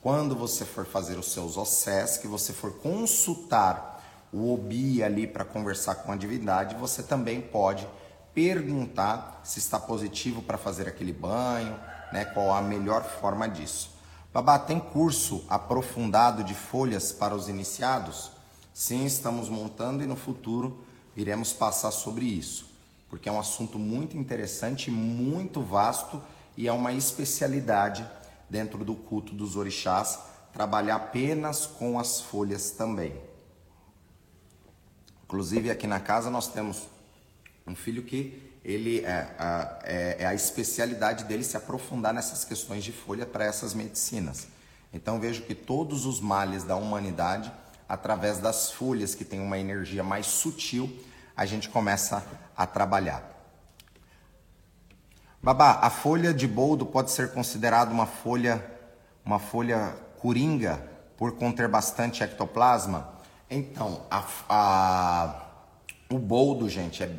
quando você for fazer os seus ossés, que você for consultar o Obi ali para conversar com a divindade, você também pode perguntar se está positivo para fazer aquele banho, né? Qual a melhor forma disso. Babá, tem curso aprofundado de folhas para os iniciados? Sim, estamos montando e no futuro iremos passar sobre isso, porque é um assunto muito interessante, muito vasto e é uma especialidade dentro do culto dos orixás trabalhar apenas com as folhas também. Inclusive aqui na casa nós temos um filho que ele é, é, é a especialidade dele se aprofundar nessas questões de folha para essas medicinas. Então vejo que todos os males da humanidade, através das folhas que têm uma energia mais sutil, a gente começa a trabalhar. Babá, a folha de boldo pode ser considerada uma folha, uma folha coringa por conter bastante ectoplasma? Então, a, a, o boldo, gente, é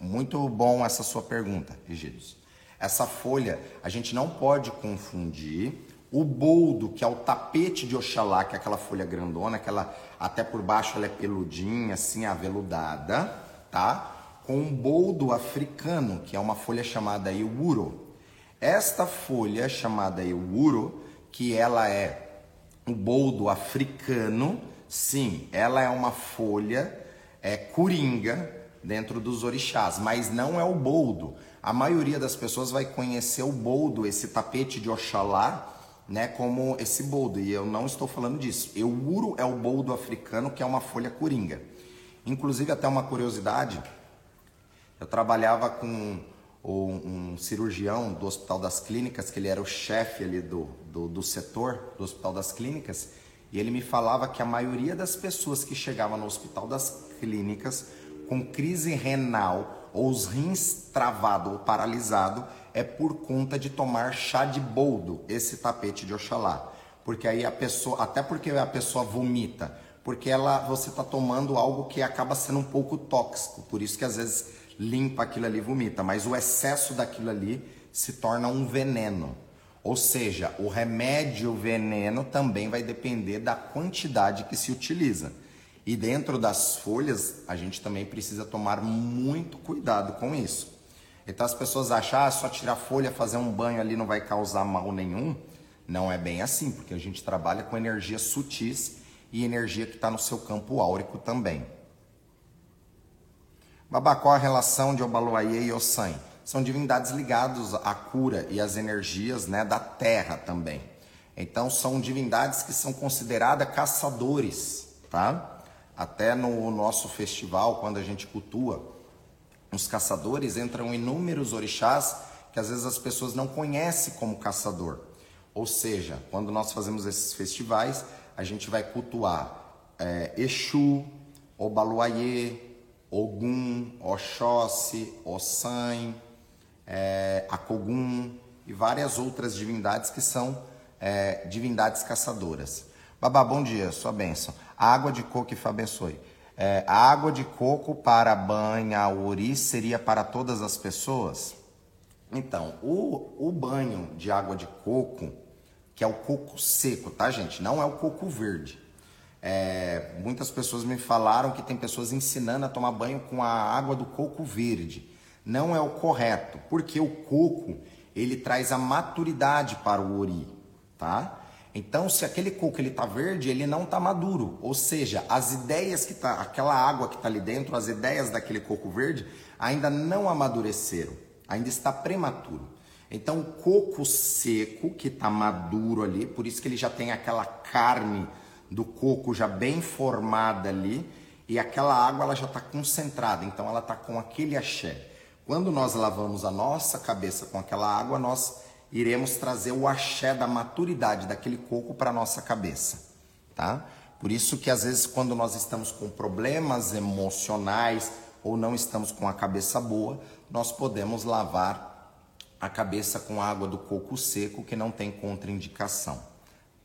muito bom essa sua pergunta, Egidius. Essa folha, a gente não pode confundir o boldo, que é o tapete de Oxalá, que é aquela folha grandona, aquela até por baixo ela é peludinha, assim, aveludada, tá? Com o boldo africano, que é uma folha chamada Iuro. Esta folha chamada Iuro, que ela é o boldo africano, Sim, ela é uma folha é, coringa dentro dos orixás, mas não é o boldo. A maioria das pessoas vai conhecer o boldo, esse tapete de Oxalá, né, como esse boldo, e eu não estou falando disso. Euro é o boldo africano, que é uma folha coringa. Inclusive, até uma curiosidade, eu trabalhava com um cirurgião do Hospital das Clínicas, que ele era o chefe ali do, do, do setor do Hospital das Clínicas, e ele me falava que a maioria das pessoas que chegavam no hospital das clínicas com crise renal ou os rins travado ou paralisado é por conta de tomar chá de boldo, esse tapete de Oxalá. Porque aí a pessoa, até porque a pessoa vomita, porque ela você está tomando algo que acaba sendo um pouco tóxico, por isso que às vezes limpa aquilo ali e vomita, mas o excesso daquilo ali se torna um veneno. Ou seja, o remédio veneno também vai depender da quantidade que se utiliza. E dentro das folhas, a gente também precisa tomar muito cuidado com isso. Então as pessoas acham, ah, só tirar folha, fazer um banho ali não vai causar mal nenhum. Não é bem assim, porque a gente trabalha com energias sutis e energia que está no seu campo áurico também. Babacó, a relação de Obaluayê e Ossan são divindades ligadas à cura e às energias né, da terra também. Então são divindades que são consideradas caçadores, tá? Até no nosso festival, quando a gente cultua, os caçadores entram inúmeros orixás que às vezes as pessoas não conhecem como caçador. Ou seja, quando nós fazemos esses festivais, a gente vai cultuar é, Exu, Obaluayê, Ogum, Oxóssi, Ossan, é, a Kogum e várias outras divindades que são é, divindades caçadoras. Babá, bom dia, sua bênção. Água de coco que abençoe. É, a água de coco para banho uri seria para todas as pessoas? Então, o, o banho de água de coco, que é o coco seco, tá, gente? Não é o coco verde. É, muitas pessoas me falaram que tem pessoas ensinando a tomar banho com a água do coco verde não é o correto, porque o coco ele traz a maturidade para o ori, tá? Então, se aquele coco ele tá verde, ele não tá maduro, ou seja, as ideias que tá, aquela água que tá ali dentro, as ideias daquele coco verde ainda não amadureceram, ainda está prematuro. Então, o coco seco que tá maduro ali, por isso que ele já tem aquela carne do coco já bem formada ali, e aquela água ela já está concentrada, então ela está com aquele axé. Quando nós lavamos a nossa cabeça com aquela água, nós iremos trazer o axé da maturidade daquele coco para nossa cabeça, tá? Por isso que às vezes quando nós estamos com problemas emocionais ou não estamos com a cabeça boa, nós podemos lavar a cabeça com água do coco seco que não tem contraindicação,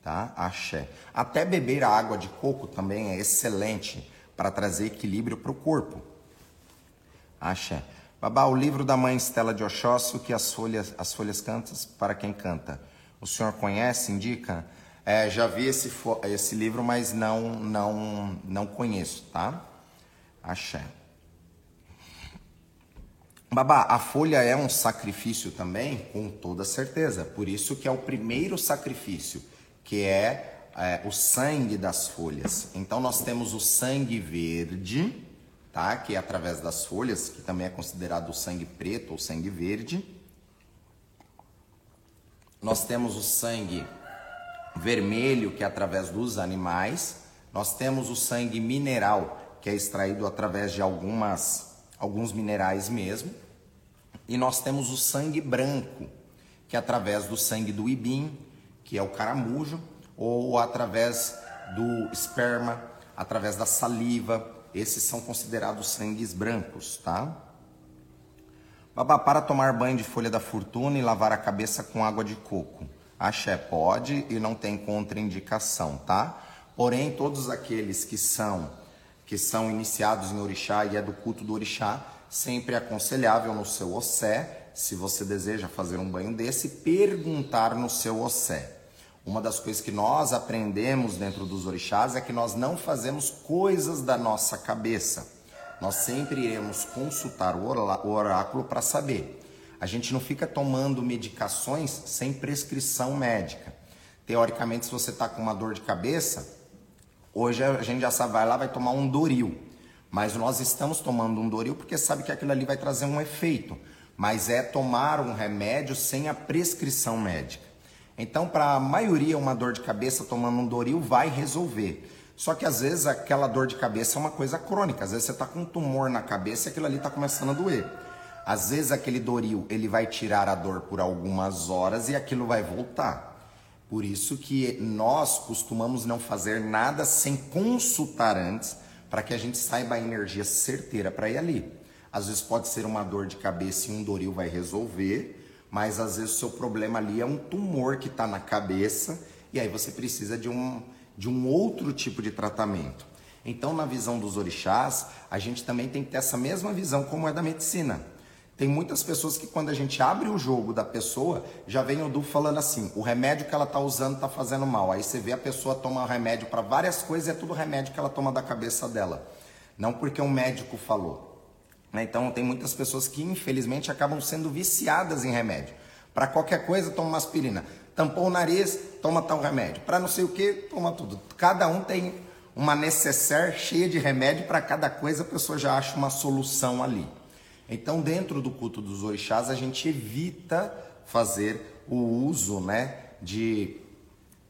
tá? Axé. Até beber a água de coco também é excelente para trazer equilíbrio para o corpo. Axé. Babá, o livro da mãe Estela de Oxóssi, que as folhas, as folhas cantam para quem canta. O senhor conhece, indica? É, já vi esse, esse livro, mas não, não, não conheço, tá? Axé. Babá, a folha é um sacrifício também? Com toda certeza. Por isso que é o primeiro sacrifício, que é é, o sangue das folhas. Então nós temos o sangue verde, tá? Que é através das folhas, que também é considerado o sangue preto ou sangue verde. Nós temos o sangue vermelho, que é através dos animais. Nós temos o sangue mineral, que é extraído através de algumas alguns minerais mesmo. E nós temos o sangue branco, que é através do sangue do ibim, que é o caramujo, ou através do esperma, através da saliva. Esses são considerados sangues brancos, tá? Babá, para tomar banho de folha da fortuna e lavar a cabeça com água de coco. Axé pode e não tem contraindicação, tá? Porém, todos aqueles que são que são iniciados em orixá e é do culto do orixá, sempre é aconselhável no seu ossé, se você deseja fazer um banho desse, perguntar no seu ossé. Uma das coisas que nós aprendemos dentro dos orixás é que nós não fazemos coisas da nossa cabeça. Nós sempre iremos consultar o oráculo para saber. A gente não fica tomando medicações sem prescrição médica. Teoricamente, se você está com uma dor de cabeça, hoje a gente já sabe, vai lá, vai tomar um Doril. Mas nós estamos tomando um Doril porque sabe que aquilo ali vai trazer um efeito. Mas é tomar um remédio sem a prescrição médica. Então, para a maioria, uma dor de cabeça tomando um Doril vai resolver. Só que às vezes aquela dor de cabeça é uma coisa crônica. Às vezes você está com um tumor na cabeça e aquilo ali está começando a doer. Às vezes aquele Doril ele vai tirar a dor por algumas horas e aquilo vai voltar. Por isso que nós costumamos não fazer nada sem consultar antes, para que a gente saiba a energia certeira para ir ali. Às vezes pode ser uma dor de cabeça e um Doril vai resolver, mas às vezes o seu problema ali é um tumor que está na cabeça e aí você precisa de um, de um outro tipo de tratamento. Então, na visão dos orixás, a gente também tem que ter essa mesma visão como é da medicina. Tem muitas pessoas que quando a gente abre o jogo da pessoa, já vem o Du falando assim, o remédio que ela está usando está fazendo mal. Aí você vê a pessoa tomar remédio para várias coisas e é tudo remédio que ela toma da cabeça dela. Não porque um médico falou. Né? Então, tem muitas pessoas que, infelizmente, acabam sendo viciadas em remédio. Para qualquer coisa, toma uma aspirina. Tampou o nariz, toma tal remédio. Para não sei o que, toma tudo. Cada um tem uma necessaire cheia de remédio para cada coisa, a pessoa já acha uma solução ali. Então, dentro do culto dos orixás, a gente evita fazer o uso né, de,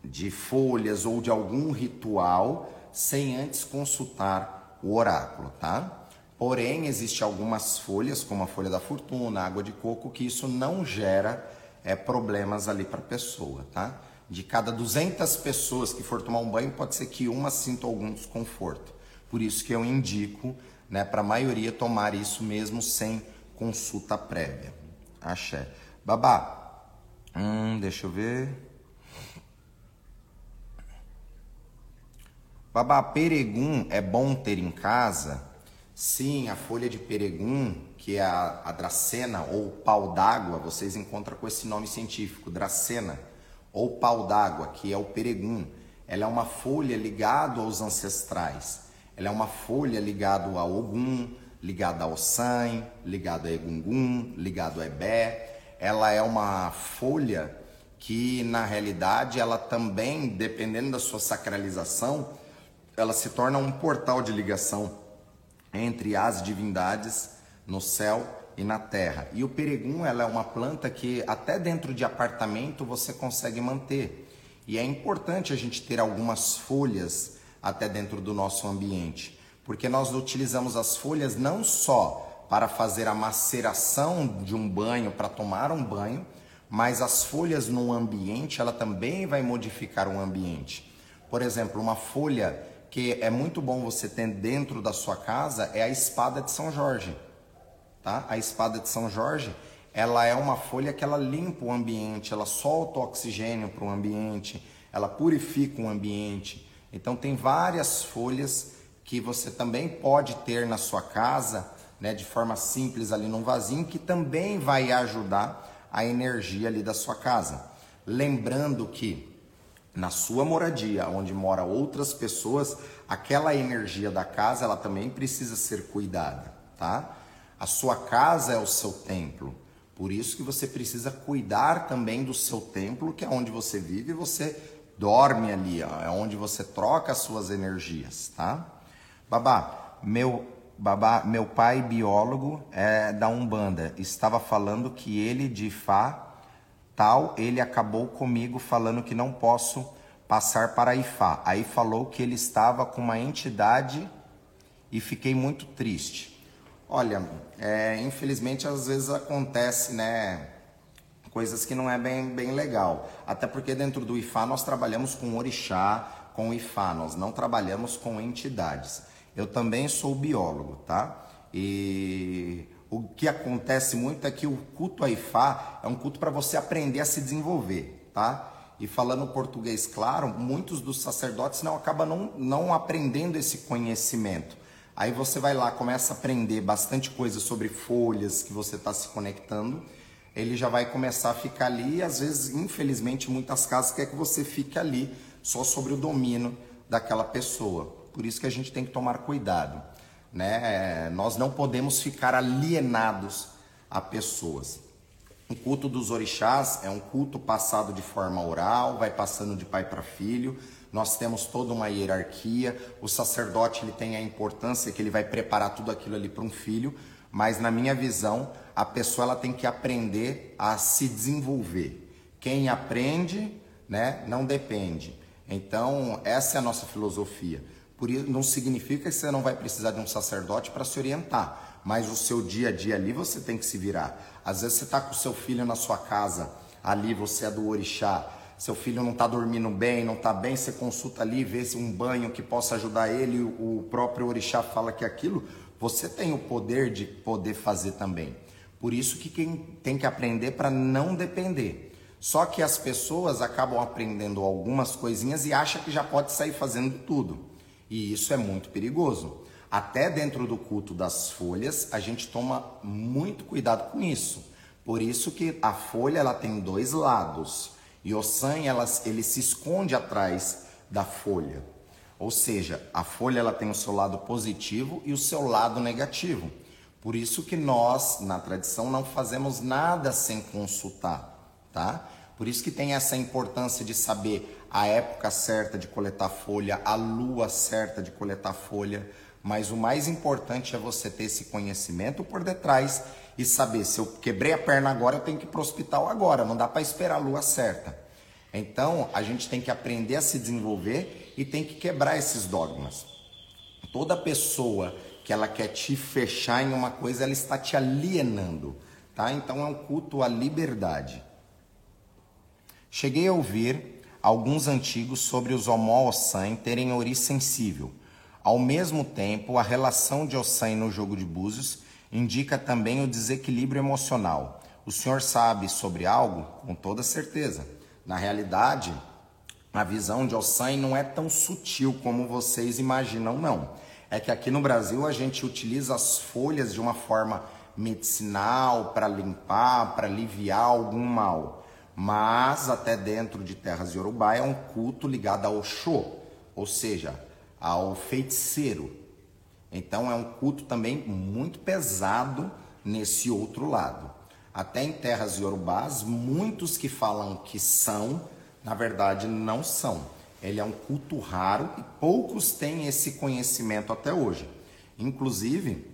de folhas ou de algum ritual sem antes consultar o oráculo, tá? Porém, existe algumas folhas, como a folha da fortuna, água de coco, que isso não gera é, problemas ali para a pessoa, tá? De cada 200 pessoas que for tomar um banho, pode ser que uma sinta algum desconforto. Por isso que eu indico, né, para a maioria tomar isso mesmo sem consulta prévia. Axé. Babá, hum, deixa eu ver. Babá, peregum é bom ter em casa? Sim, a folha de peregum, que é a, a dracena ou pau d'água, vocês encontram com esse nome científico, dracena, ou pau d'água, que é o peregum. Ela é uma folha ligada aos ancestrais. Ela é uma folha ligada ao Ogum, ligada ao San, ligada a Egungun, ligada a Ebé. Ela é uma folha que, na realidade, ela também, dependendo da sua sacralização, ela se torna um portal de ligação entre as divindades no céu e na terra. E o peregum ela é uma planta que até dentro de apartamento você consegue manter. E é importante a gente ter algumas folhas até dentro do nosso ambiente, porque nós utilizamos as folhas não só para fazer a maceração de um banho, para tomar um banho, mas as folhas no ambiente, ela também vai modificar o ambiente. Por exemplo, uma folha que é muito bom você ter dentro da sua casa é a espada de São Jorge. Tá? A espada de São Jorge, ela é uma folha que ela limpa o ambiente, ela solta oxigênio para o ambiente, ela purifica o ambiente. Então tem várias folhas que você também pode ter na sua casa, né, de forma simples ali num vasinho, que também vai ajudar a energia ali da sua casa. Lembrando que na sua moradia, onde mora outras pessoas, aquela energia da casa, ela também precisa ser cuidada, tá? A sua casa é o seu templo. Por isso que você precisa cuidar também do seu templo, que é onde você vive você dorme ali, é onde você troca as suas energias, tá? Babá, meu babá, meu pai biólogo é da Umbanda, estava falando que ele de Fá tal, ele acabou comigo falando que não posso passar para Ifá. Aí falou que ele estava com uma entidade e fiquei muito triste. Olha, é, infelizmente às vezes acontece, né? Coisas que não é bem, bem legal. Até porque dentro do Ifá nós trabalhamos com orixá, com Ifá, nós não trabalhamos com entidades. Eu também sou biólogo, tá? E o que acontece muito é que o culto a Ifá é um culto para você aprender a se desenvolver, tá? E falando português claro, muitos dos sacerdotes não acabam não, não aprendendo esse conhecimento. Aí você vai lá, começa a aprender bastante coisa sobre folhas que você está se conectando. Ele já vai começar a ficar ali e às vezes, infelizmente, muitas casas quer que você fique ali só sobre o domínio daquela pessoa. Por isso que a gente tem que tomar cuidado. Né? É, nós não podemos ficar alienados a pessoas. O culto dos orixás é um culto passado de forma oral, vai passando de pai para filho. Nós temos toda uma hierarquia. O sacerdote ele tem a importância que ele vai preparar tudo aquilo ali para um filho, mas na minha visão, a pessoa ela tem que aprender a se desenvolver. Quem aprende, né, não depende. Então, essa é a nossa filosofia. Por isso, não significa que você não vai precisar de um sacerdote para se orientar, mas o seu dia a dia ali você tem que se virar. Às vezes você está com seu filho na sua casa, ali você é do orixá, seu filho não está dormindo bem, não está bem, você consulta ali, vê se um banho que possa ajudar ele, o próprio orixá fala que aquilo, você tem o poder de poder fazer também. Por isso que quem tem que aprender para não depender. Só que as pessoas acabam aprendendo algumas coisinhas e acham que já pode sair fazendo tudo. E isso é muito perigoso. Até dentro do culto das folhas, a gente toma muito cuidado com isso. Por isso que a folha ela tem dois lados. E o sangue ele se esconde atrás da folha. Ou seja, a folha ela tem o seu lado positivo e o seu lado negativo. Por isso que nós, na tradição, não fazemos nada sem consultar, tá? Por isso que tem essa importância de saber a época certa de coletar folha, a lua certa de coletar folha, mas o mais importante é você ter esse conhecimento por detrás e saber se eu quebrei a perna agora, eu tenho que ir para o hospital agora, não dá para esperar a lua certa. Então, a gente tem que aprender a se desenvolver e tem que quebrar esses dogmas. Toda pessoa que ela quer te fechar em uma coisa, ela está te alienando, tá? Então é um culto à liberdade. Cheguei a ouvir alguns antigos sobre os Homo-Ossan terem origem sensível. Ao mesmo tempo, a relação de Ossan no jogo de búzios indica também o desequilíbrio emocional. O senhor sabe sobre algo? Com toda certeza. Na realidade, a visão de Ossan não é tão sutil como vocês imaginam, não. É que aqui no Brasil a gente utiliza as folhas de uma forma medicinal para limpar, para aliviar algum mal mas até dentro de terras de Urubá é um culto ligado ao Oxô, ou seja, ao feiticeiro. Então é um culto também muito pesado nesse outro lado. Até em terras iorubás, muitos que falam que são, na verdade não são. Ele é um culto raro e poucos têm esse conhecimento até hoje. Inclusive,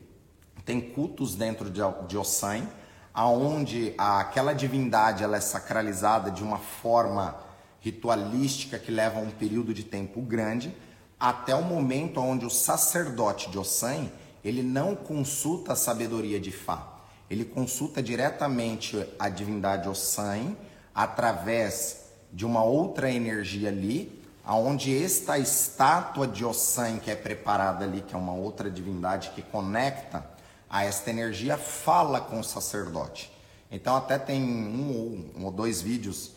tem cultos dentro de, de Ossan aonde aquela divindade ela é sacralizada de uma forma ritualística que leva um período de tempo grande, até o momento onde o sacerdote de Ossan ele não consulta a sabedoria de Fá. Ele consulta diretamente a divindade Ossan através de uma outra energia ali, aonde esta estátua de Ossan que é preparada ali, que é uma outra divindade que conecta a esta energia, fala com o sacerdote. Então até tem um ou, um ou dois vídeos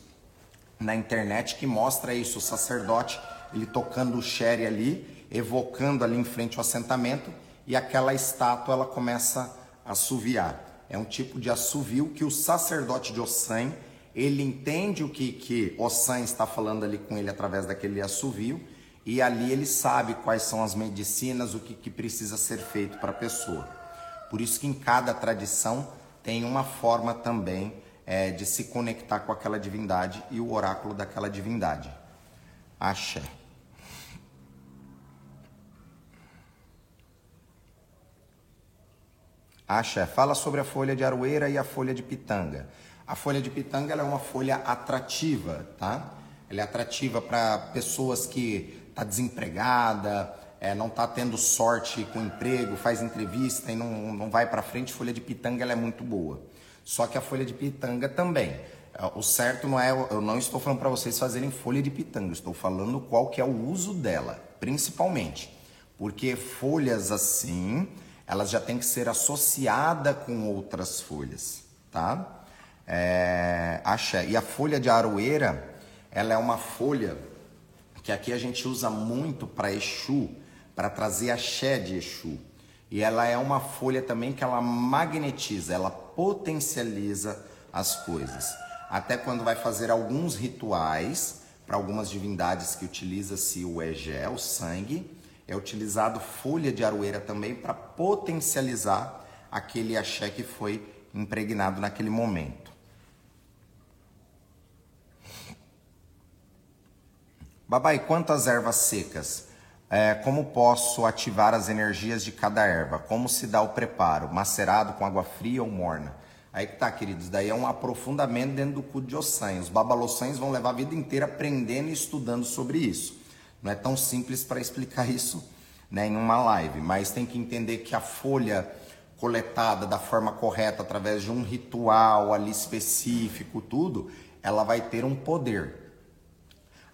na internet que mostra isso, o sacerdote ele tocando o sherry ali, evocando ali em frente ao assentamento e aquela estátua ela começa a assoviar. É um tipo de assovio que o sacerdote de Ossan, ele entende o que, que Ossan está falando ali com ele através daquele assovio e ali ele sabe quais são as medicinas, o que, que precisa ser feito para a pessoa. Por isso que em cada tradição tem uma forma também é, de se conectar com aquela divindade e o oráculo daquela divindade. Axé. Axé, fala sobre a folha de aroeira e a folha de pitanga. A folha de pitanga é uma folha atrativa, tá? Ela é atrativa para pessoas que tá desempregada, é, não está tendo sorte com emprego, faz entrevista e não, não vai para frente. Folha de pitanga ela é muito boa. Só que a folha de pitanga também. É, o certo não é, eu não estou falando para vocês fazerem folha de pitanga, estou falando qual que é o uso dela, principalmente. Porque folhas assim, elas já têm que ser associadas com outras folhas, tá? É, acha, e a folha de aroeira, ela é uma folha que aqui a gente usa muito para Exu, para trazer axé de Exu. E ela é uma folha também que ela magnetiza, ela potencializa as coisas. Até quando vai fazer alguns rituais para algumas divindades que utiliza-se o egé, o sangue, é utilizado folha de aroeira também para potencializar aquele axé que foi impregnado naquele momento. Babai, quantas ervas secas? É, como posso ativar as energias de cada erva? Como se dá o preparo? Macerado com água fria ou morna? Aí que tá, queridos. Daí é um aprofundamento dentro do cu de Ossan. Os babalossães vão levar a vida inteira aprendendo e estudando sobre isso. Não é tão simples para explicar isso né, em uma live, mas tem que entender que a folha coletada da forma correta, através de um ritual ali específico, tudo, ela vai ter um poder.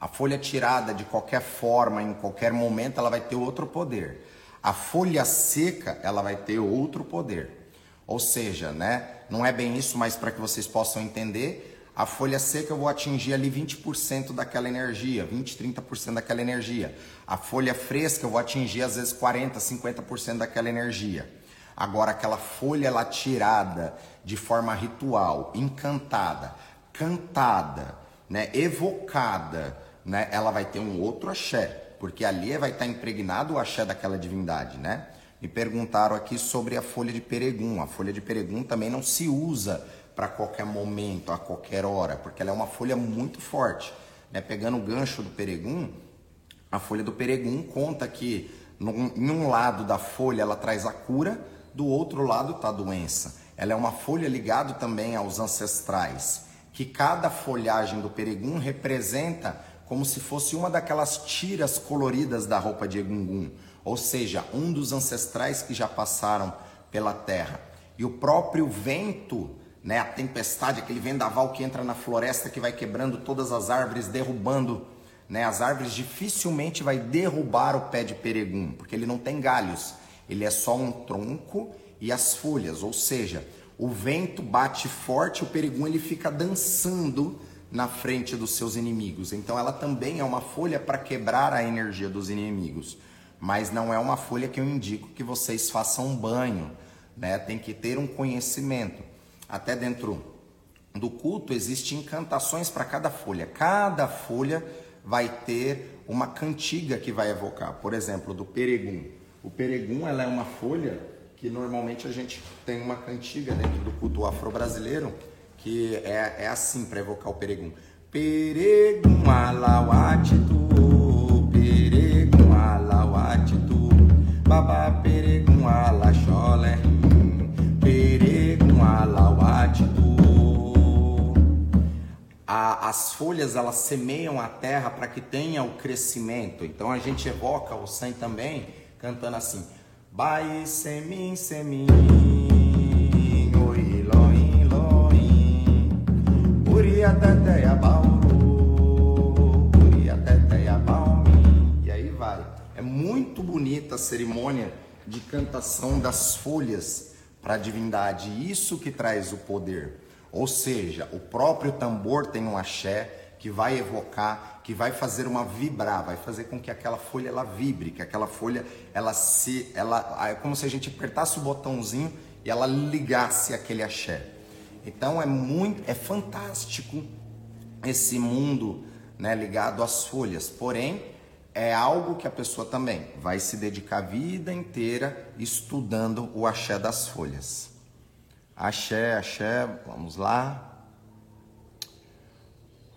A folha tirada de qualquer forma, em qualquer momento, ela vai ter outro poder. A folha seca, ela vai ter outro poder. Ou seja, né, não é bem isso, mas para que vocês possam entender, a folha seca eu vou atingir ali 20% daquela energia, 20, 30% daquela energia. A folha fresca eu vou atingir às vezes 40, 50% daquela energia. Agora aquela folha ela tirada de forma ritual, encantada, cantada, né, evocada, né, ela vai ter um outro axé, porque ali vai estar impregnado o axé daquela divindade, né? Me perguntaram aqui sobre a folha de peregum. A folha de peregum também não se usa para qualquer momento, a qualquer hora, porque ela é uma folha muito forte. Né? Pegando o gancho do peregum, a folha do peregum conta que num, em um lado da folha ela traz a cura, do outro lado está a doença. Ela é uma folha ligada também aos ancestrais, que cada folhagem do peregum representa como se fosse uma daquelas tiras coloridas da roupa de Egungun, ou seja, um dos ancestrais que já passaram pela terra. E o próprio vento, né, a tempestade, aquele vendaval que entra na floresta que vai quebrando todas as árvores, derrubando né, as árvores, dificilmente vai derrubar o pé de peregum, porque ele não tem galhos, ele é só um tronco e as folhas, ou seja, o vento bate forte, o peregum ele fica dançando na frente dos seus inimigos. Então ela também é uma folha para quebrar a energia dos inimigos, mas não é uma folha que eu indico que vocês façam um banho, né? Tem que ter um conhecimento. Até dentro do culto existem encantações para cada folha. Cada folha vai ter uma cantiga que vai evocar. Por exemplo, do peregum. O peregum ela é uma folha que normalmente a gente tem uma cantiga dentro do culto afro-brasileiro que é, é assim para evocar o peregum. Peregum alawatitu, peregum alawatitu, baba peregum alaxolé, peregum alawatitu. As folhas elas semeiam a terra para que tenha o crescimento. Então a gente evoca o sangue também cantando assim: Bai semin semin E aí vai. É muito bonita a cerimônia de cantação das folhas para a divindade. Isso que traz o poder. Ou seja, o próprio tambor tem um axé que vai evocar, que vai fazer uma vibrar, vai fazer com que aquela folha ela vibre, que aquela folha ela se, ela é como se a gente apertasse o botãozinho e ela ligasse aquele axé. Então é muito, é fantástico esse mundo, né, ligado às folhas. Porém, é algo que a pessoa também vai se dedicar a vida inteira estudando o axé das folhas. Axé, axé, vamos lá.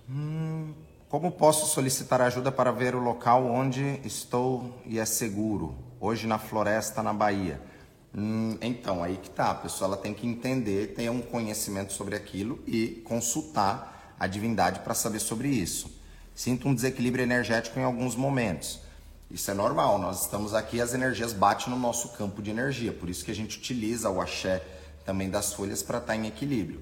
Hum, como posso solicitar ajuda para ver o local onde estou e é seguro? Hoje na floresta, na Bahia. Hum, então, aí que tá. A pessoa ela tem que entender, ter um conhecimento sobre aquilo e consultar a divindade para saber sobre isso. Sinto um desequilíbrio energético em alguns momentos. Isso é normal, nós estamos aqui, as energias batem no nosso campo de energia, por isso que a gente utiliza o axé também das folhas para estar tá em equilíbrio.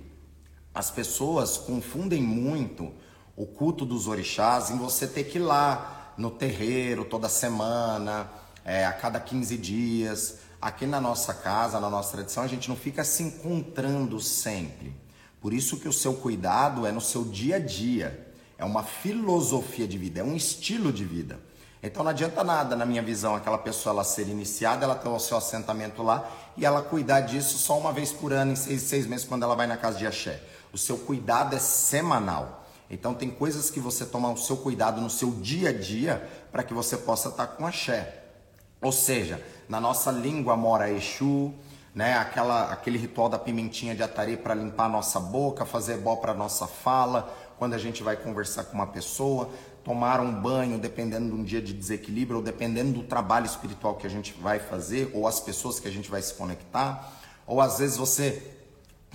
As pessoas confundem muito o culto dos orixás em você ter que ir lá no terreiro toda semana, é, a cada 15 dias. Aqui na nossa casa, na nossa tradição, a gente não fica se encontrando sempre. Por isso que o seu cuidado é no seu dia a dia. É uma filosofia de vida, é um estilo de vida. Então não adianta nada, na minha visão, aquela pessoa ela ser iniciada, ela ter o seu assentamento lá e ela cuidar disso só uma vez por ano, em seis, seis meses, quando ela vai na casa de axé. O seu cuidado é semanal. Então tem coisas que você toma o seu cuidado no seu dia a dia para que você possa estar com axé. Ou seja, na nossa língua mora Exu, né? Aquela, aquele ritual da pimentinha de atari para limpar a nossa boca, fazer bó para nossa fala, quando a gente vai conversar com uma pessoa, tomar um banho dependendo de um dia de desequilíbrio ou dependendo do trabalho espiritual que a gente vai fazer ou as pessoas que a gente vai se conectar, ou às vezes você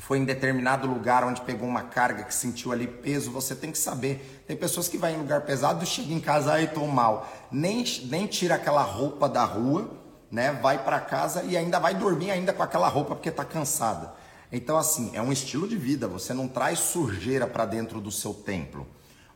foi em determinado lugar onde pegou uma carga que sentiu ali peso, você tem que saber. Tem pessoas que vão em lugar pesado, chega em casa e tô mal, nem nem tira aquela roupa da rua, né? Vai para casa e ainda vai dormir ainda com aquela roupa porque tá cansada. Então assim, é um estilo de vida, você não traz sujeira para dentro do seu templo.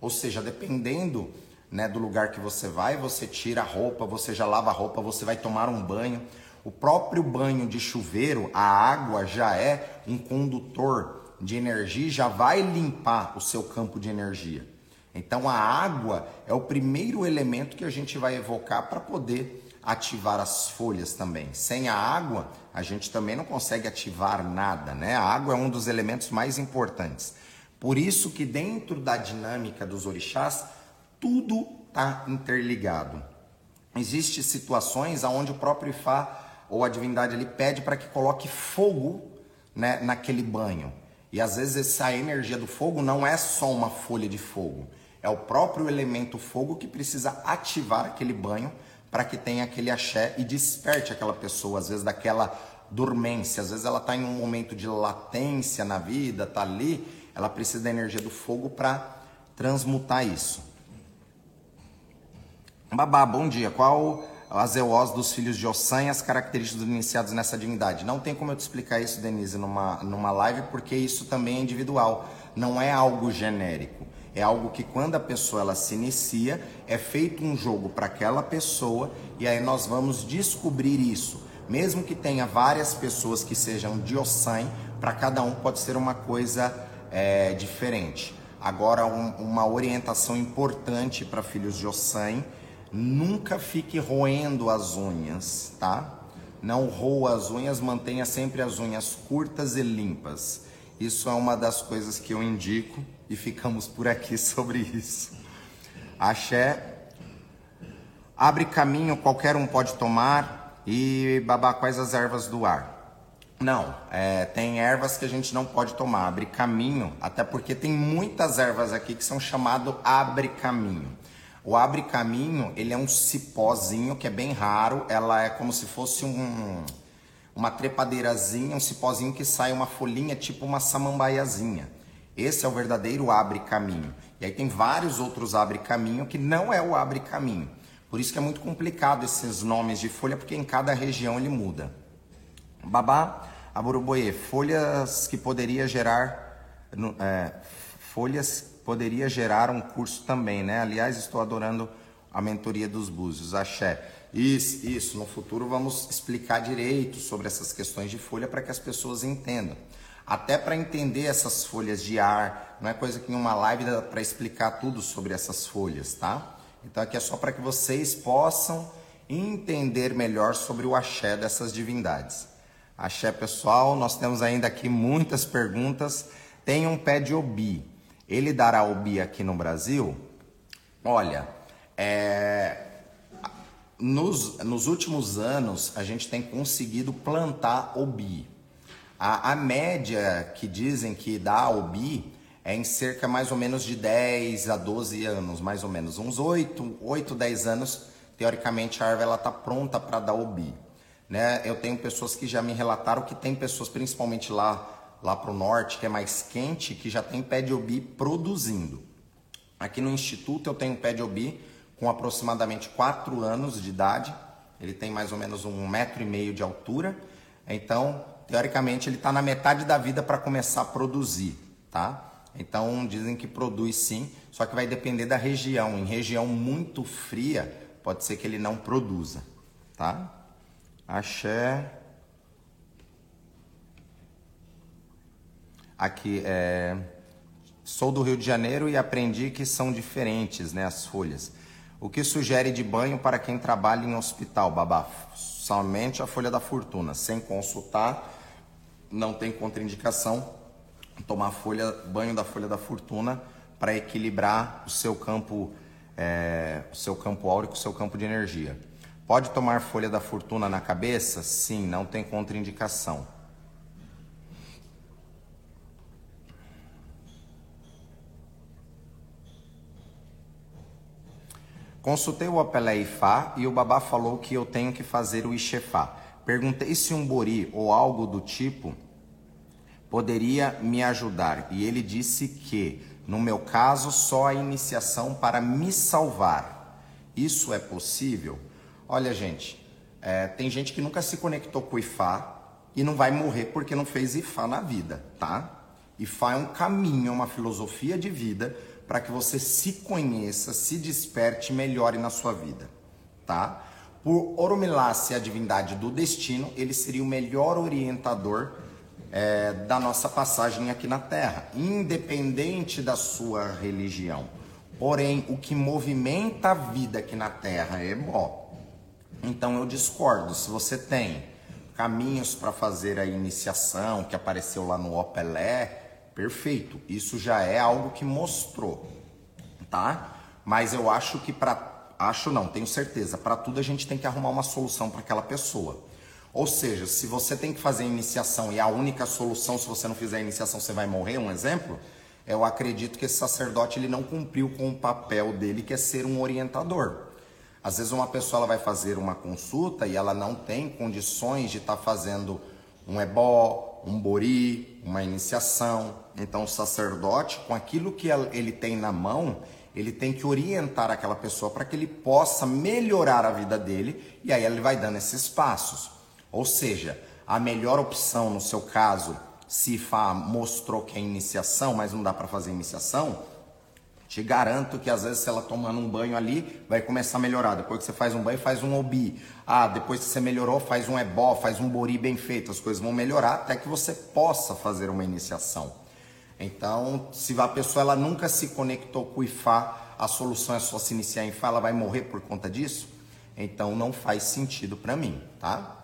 Ou seja, dependendo né, do lugar que você vai, você tira a roupa, você já lava a roupa, você vai tomar um banho. O próprio banho de chuveiro, a água já é um condutor de energia, já vai limpar o seu campo de energia. Então a água é o primeiro elemento que a gente vai evocar para poder ativar as folhas também. Sem a água, a gente também não consegue ativar nada, né? A água é um dos elementos mais importantes. Por isso que dentro da dinâmica dos orixás, tudo está interligado. Existem situações onde o próprio Ifá ou a divindade ele pede para que coloque fogo né, naquele banho. E às vezes essa energia do fogo não é só uma folha de fogo, é o próprio elemento fogo que precisa ativar aquele banho para que tenha aquele axé e desperte aquela pessoa, às vezes daquela dormência, às vezes ela está em um momento de latência na vida, está ali, ela precisa da energia do fogo para transmutar isso. Babá, bom dia. Qual as EOs dos filhos de Ossan e as características dos iniciados nessa divindade. Não tem como eu te explicar isso, Denise, numa, numa live, porque isso também é individual, não é algo genérico. É algo que quando a pessoa ela se inicia, é feito um jogo para aquela pessoa e aí nós vamos descobrir isso. Mesmo que tenha várias pessoas que sejam de Ossan, para cada um pode ser uma coisa é, diferente. Agora, um, uma orientação importante para filhos de Ossan Nunca fique roendo as unhas, tá? Não roa as unhas, mantenha sempre as unhas curtas e limpas. Isso é uma das coisas que eu indico e ficamos por aqui sobre isso. Axé. Abre caminho, qualquer um pode tomar. E babá, quais as ervas do ar? Não, é, tem ervas que a gente não pode tomar. Abre caminho, até porque tem muitas ervas aqui que são chamado abre caminho. O abre caminho, ele é um cipózinho que é bem raro, ela é como se fosse um uma trepadeirazinha, um cipózinho que sai uma folhinha tipo uma samambaiazinha. Esse é o verdadeiro abre caminho. E aí tem vários outros abre caminho que não é o abre caminho. Por isso que é muito complicado esses nomes de folha, porque em cada região ele muda. Babá, aburuboê, folhas que poderia gerar, é, folhas poderia gerar um curso também, né? Aliás, estou adorando a mentoria dos búzios, axé. Isso, isso, no futuro vamos explicar direito sobre essas questões de folha para que as pessoas entendam. Até para entender essas folhas de ar, não é coisa que em uma live dá para explicar tudo sobre essas folhas, tá? Então aqui é só para que vocês possam entender melhor sobre o axé dessas divindades. Axé, pessoal, nós temos ainda aqui muitas perguntas. Tem um pé de obi. Ele dará obi aqui no Brasil? Olha, é... nos, nos últimos anos a gente tem conseguido plantar obi. A, a média que dizem que dá obi é em cerca mais ou menos de 10 a 12 anos, mais ou menos. Uns 8, 8 10 anos, teoricamente a árvore está pronta para dar obi. Né? Eu tenho pessoas que já me relataram que tem pessoas, principalmente lá, lá para o norte, que é mais quente, que já tem pé de obi produzindo. Aqui no Instituto eu tenho pé de obi com aproximadamente 4 anos de idade. Ele tem mais ou menos um metro e meio de altura. Então, teoricamente, ele está na metade da vida para começar a produzir, tá? Então dizem que produz sim, só que vai depender da região. Em região muito fria, pode ser que ele não produza, tá? Axé. Aqui é. Sou do Rio de Janeiro e aprendi que são diferentes, né, as folhas. O que sugere de banho para quem trabalha em hospital, babá? Somente a folha da fortuna, sem consultar, não tem contraindicação tomar folha, banho da folha da fortuna para equilibrar o seu campo, é, o seu campo áurico, o seu campo de energia. Pode tomar folha da fortuna na cabeça? Sim, não tem contraindicação. Consultei o Apelé Ifá e o babá falou que eu tenho que fazer o Ixefá. Perguntei se um bori ou algo do tipo poderia me ajudar. E ele disse que, no meu caso, só a iniciação para me salvar. Isso é possível? Olha, gente, é, tem gente que nunca se conectou com o Ifá e não vai morrer porque não fez Ifá na vida, tá? Ifá é um caminho, é uma filosofia de vida para que você se conheça, se desperte e melhore na sua vida, tá? Por Oromilá a divindade do destino, ele seria o melhor orientador é, da nossa passagem aqui na Terra, independente da sua religião. Porém, o que movimenta a vida aqui na Terra é bom. Então eu discordo. Se você tem caminhos para fazer a iniciação que apareceu lá no Opelé, perfeito. Isso já é algo que mostrou, tá? Mas eu acho que para acho não, tenho certeza, para tudo a gente tem que arrumar uma solução para aquela pessoa. Ou seja, se você tem que fazer iniciação e a única solução, se você não fizer a iniciação, você vai morrer, um exemplo, eu acredito que esse sacerdote ele não cumpriu com o papel dele, que é ser um orientador. Às vezes uma pessoa ela vai fazer uma consulta e ela não tem condições de estar tá fazendo um ebó, um bori, uma iniciação. Então o sacerdote, com aquilo que ele tem na mão, ele tem que orientar aquela pessoa para que ele possa melhorar a vida dele e aí ele vai dando esses passos. Ou seja, a melhor opção no seu caso, se Fá mostrou que é iniciação, mas não dá para fazer iniciação, te garanto que às vezes se ela tomando um banho ali, vai começar a melhorar. Depois que você faz um banho, faz um obi. Ah, depois que você melhorou, faz um ebó, faz um bori bem feito. As coisas vão melhorar até que você possa fazer uma iniciação. Então, se a pessoa ela nunca se conectou com o Ifá, a solução é só se iniciar em Ifá, ela vai morrer por conta disso? Então não faz sentido para mim, tá?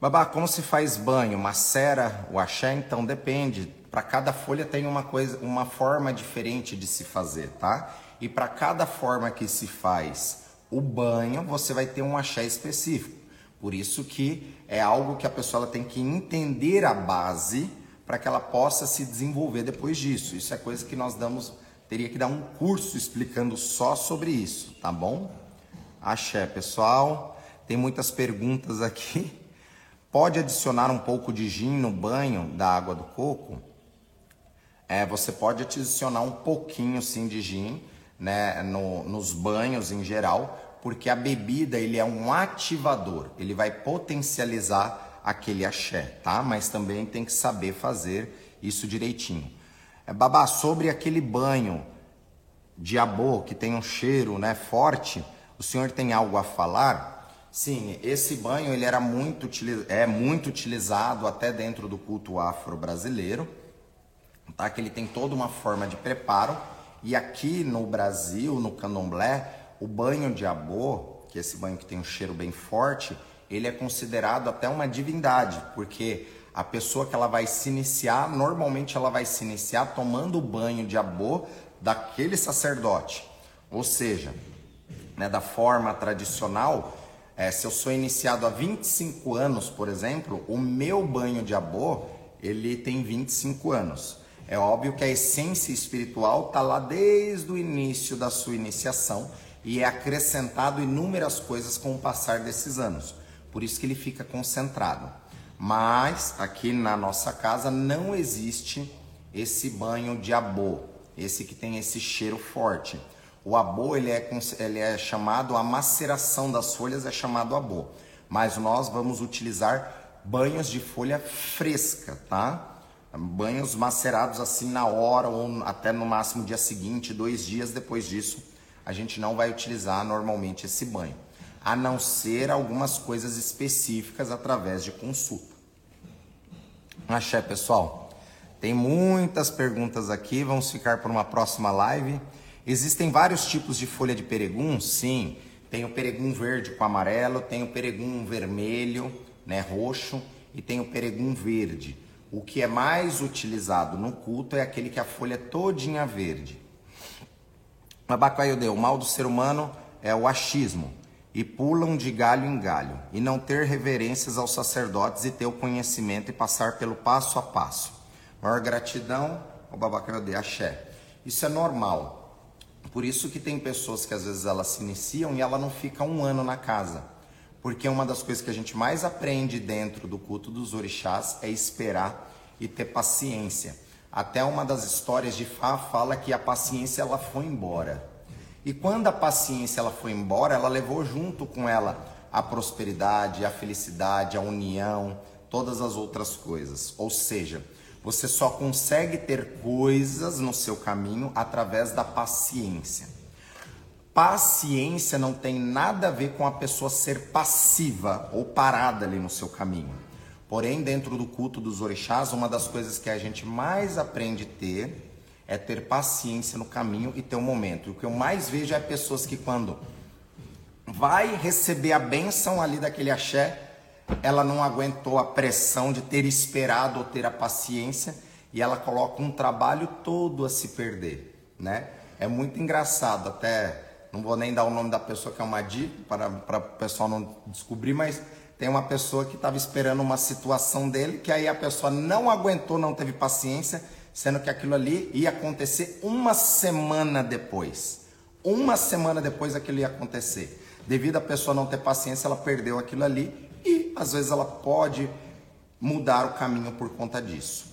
Babá, como se faz banho? Macera o axé? Então depende. Para cada folha tem uma coisa, uma forma diferente de se fazer, tá? E para cada forma que se faz o banho, você vai ter um axé específico. Por isso que é algo que a pessoa tem que entender a base para que ela possa se desenvolver depois disso. Isso é coisa que nós damos, teria que dar um curso explicando só sobre isso, tá bom? Axé, pessoal. Tem muitas perguntas aqui. Pode adicionar um pouco de gin no banho da água do coco? é, você pode adicionar um pouquinho sim de gin, né, no, nos banhos em geral, porque a bebida ele é um ativador, ele vai potencializar aquele axé, tá? Mas também tem que saber fazer isso direitinho. É, babá, sobre aquele banho de abô que tem um cheiro, né, forte, o senhor tem algo a falar? Sim, esse banho ele era muito é muito utilizado até dentro do culto afro-brasileiro, tá? Que ele tem toda uma forma de preparo e aqui no Brasil, no Candomblé, o banho de abô, que é esse banho que tem um cheiro bem forte, ele é considerado até uma divindade, porque a pessoa que ela vai se iniciar, normalmente ela vai se iniciar tomando o banho de abô daquele sacerdote. Ou seja, né, da forma tradicional, é, se eu sou iniciado há 25 anos, por exemplo, o meu banho de abô, ele tem 25 anos. É óbvio que a essência espiritual está lá desde o início da sua iniciação e é acrescentado inúmeras coisas com o passar desses anos. Por isso que ele fica concentrado. Mas aqui na nossa casa não existe esse banho de abô, esse que tem esse cheiro forte. O abô ele é, ele é chamado, a maceração das folhas é chamado abô. Mas nós vamos utilizar banhos de folha fresca, tá? Banhos macerados assim na hora ou até no máximo dia seguinte, dois dias depois disso, a gente não vai utilizar normalmente esse banho, a não ser algumas coisas específicas através de consulta. Axé, pessoal. Tem muitas perguntas aqui, vamos ficar para uma próxima live. Existem vários tipos de folha de peregum? Sim. Tem o peregum verde com amarelo, tem o peregum vermelho, né, roxo, e tem o peregum verde. O que é mais utilizado no culto é aquele que a folha é todinha verde. Abacaiodeu, o mal do ser humano é o achismo, e pulam de galho em galho, e não ter reverências aos sacerdotes e ter o conhecimento e passar pelo passo a passo. Maior gratidão, o Babacaiodeu, axé. Isso é normal. Por isso que tem pessoas que às vezes elas se iniciam e ela não fica um ano na casa. Porque uma das coisas que a gente mais aprende dentro do culto dos orixás é esperar e ter paciência. Até uma das histórias de Fá fala que a paciência ela foi embora. E quando a paciência ela foi embora, ela levou junto com ela a prosperidade, a felicidade, a união, todas as outras coisas. Ou seja, você só consegue ter coisas no seu caminho através da paciência. Paciência não tem nada a ver com a pessoa ser passiva ou parada ali no seu caminho. Porém, dentro do culto dos orixás, uma das coisas que a gente mais aprende a ter é ter paciência no caminho e ter um momento. O que eu mais vejo é pessoas que quando vai receber a benção ali daquele axé, ela não aguentou a pressão de ter esperado ou ter a paciência e ela coloca um trabalho todo a se perder, né? É muito engraçado, até não vou nem dar o nome da pessoa que é uma dica para, para o pessoal não descobrir, mas tem uma pessoa que estava esperando uma situação dele que aí a pessoa não aguentou, não teve paciência, sendo que aquilo ali ia acontecer uma semana depois. Uma semana depois aquilo ia acontecer. Devido a pessoa não ter paciência, ela perdeu aquilo ali e às vezes ela pode mudar o caminho por conta disso.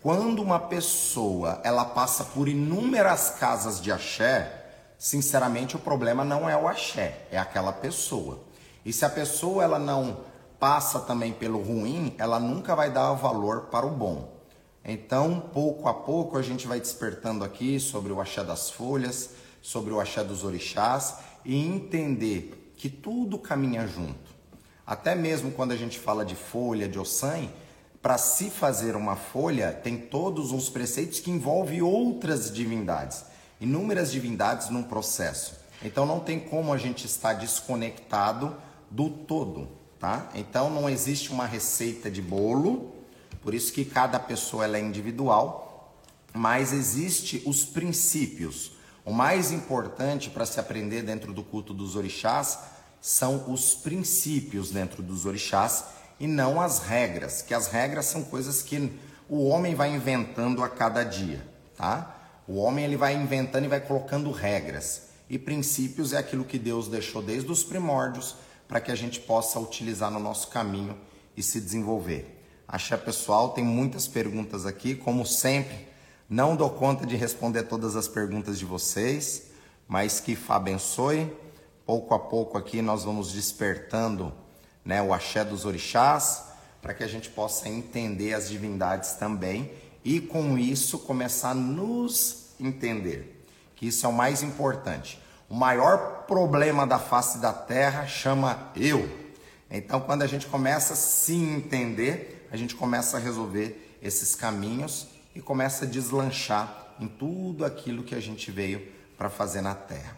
Quando uma pessoa ela passa por inúmeras casas de axé, sinceramente o problema não é o axé, é aquela pessoa. E se a pessoa ela não passa também pelo ruim, ela nunca vai dar valor para o bom. Então, pouco a pouco a gente vai despertando aqui sobre o axé das folhas, sobre o axé dos orixás e entender que tudo caminha junto. Até mesmo quando a gente fala de folha, de ossan, para se fazer uma folha, tem todos os preceitos que envolvem outras divindades, inúmeras divindades num processo. Então não tem como a gente estar desconectado do todo, tá? Então não existe uma receita de bolo, por isso que cada pessoa ela é individual, mas existe os princípios. O mais importante para se aprender dentro do culto dos orixás são os princípios dentro dos orixás e não as regras, que as regras são coisas que o homem vai inventando a cada dia, tá? O homem ele vai inventando e vai colocando regras. E princípios é aquilo que Deus deixou desde os primórdios para que a gente possa utilizar no nosso caminho e se desenvolver. Axé pessoal, tem muitas perguntas aqui, como sempre, Não dou conta de responder todas as perguntas de vocês, mas que Fá abençoe. Pouco a pouco aqui nós vamos despertando né, o axé dos orixás, para que a gente possa entender as divindades também e com isso começar a nos entender, que isso é o mais importante. O maior problema da face da terra chama eu. Então, quando a gente começa a se entender, a gente começa a resolver esses caminhos e começa a deslanchar em tudo aquilo que a gente veio para fazer na terra.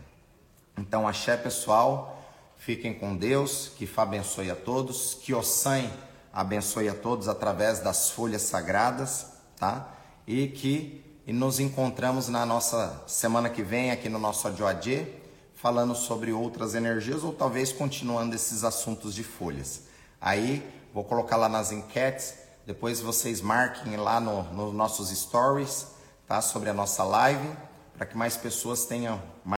Então, axé pessoal, fiquem com Deus, que Fá abençoe a todos, que o Ossan abençoe a todos através das folhas sagradas, tá? E que e nos encontramos na nossa semana que vem aqui no nosso Adioadê, falando sobre outras energias ou talvez continuando esses assuntos de folhas. Aí vou colocar lá nas enquetes, depois vocês marquem lá nos no nossos stories, tá? Sobre a nossa live, para que mais pessoas tenham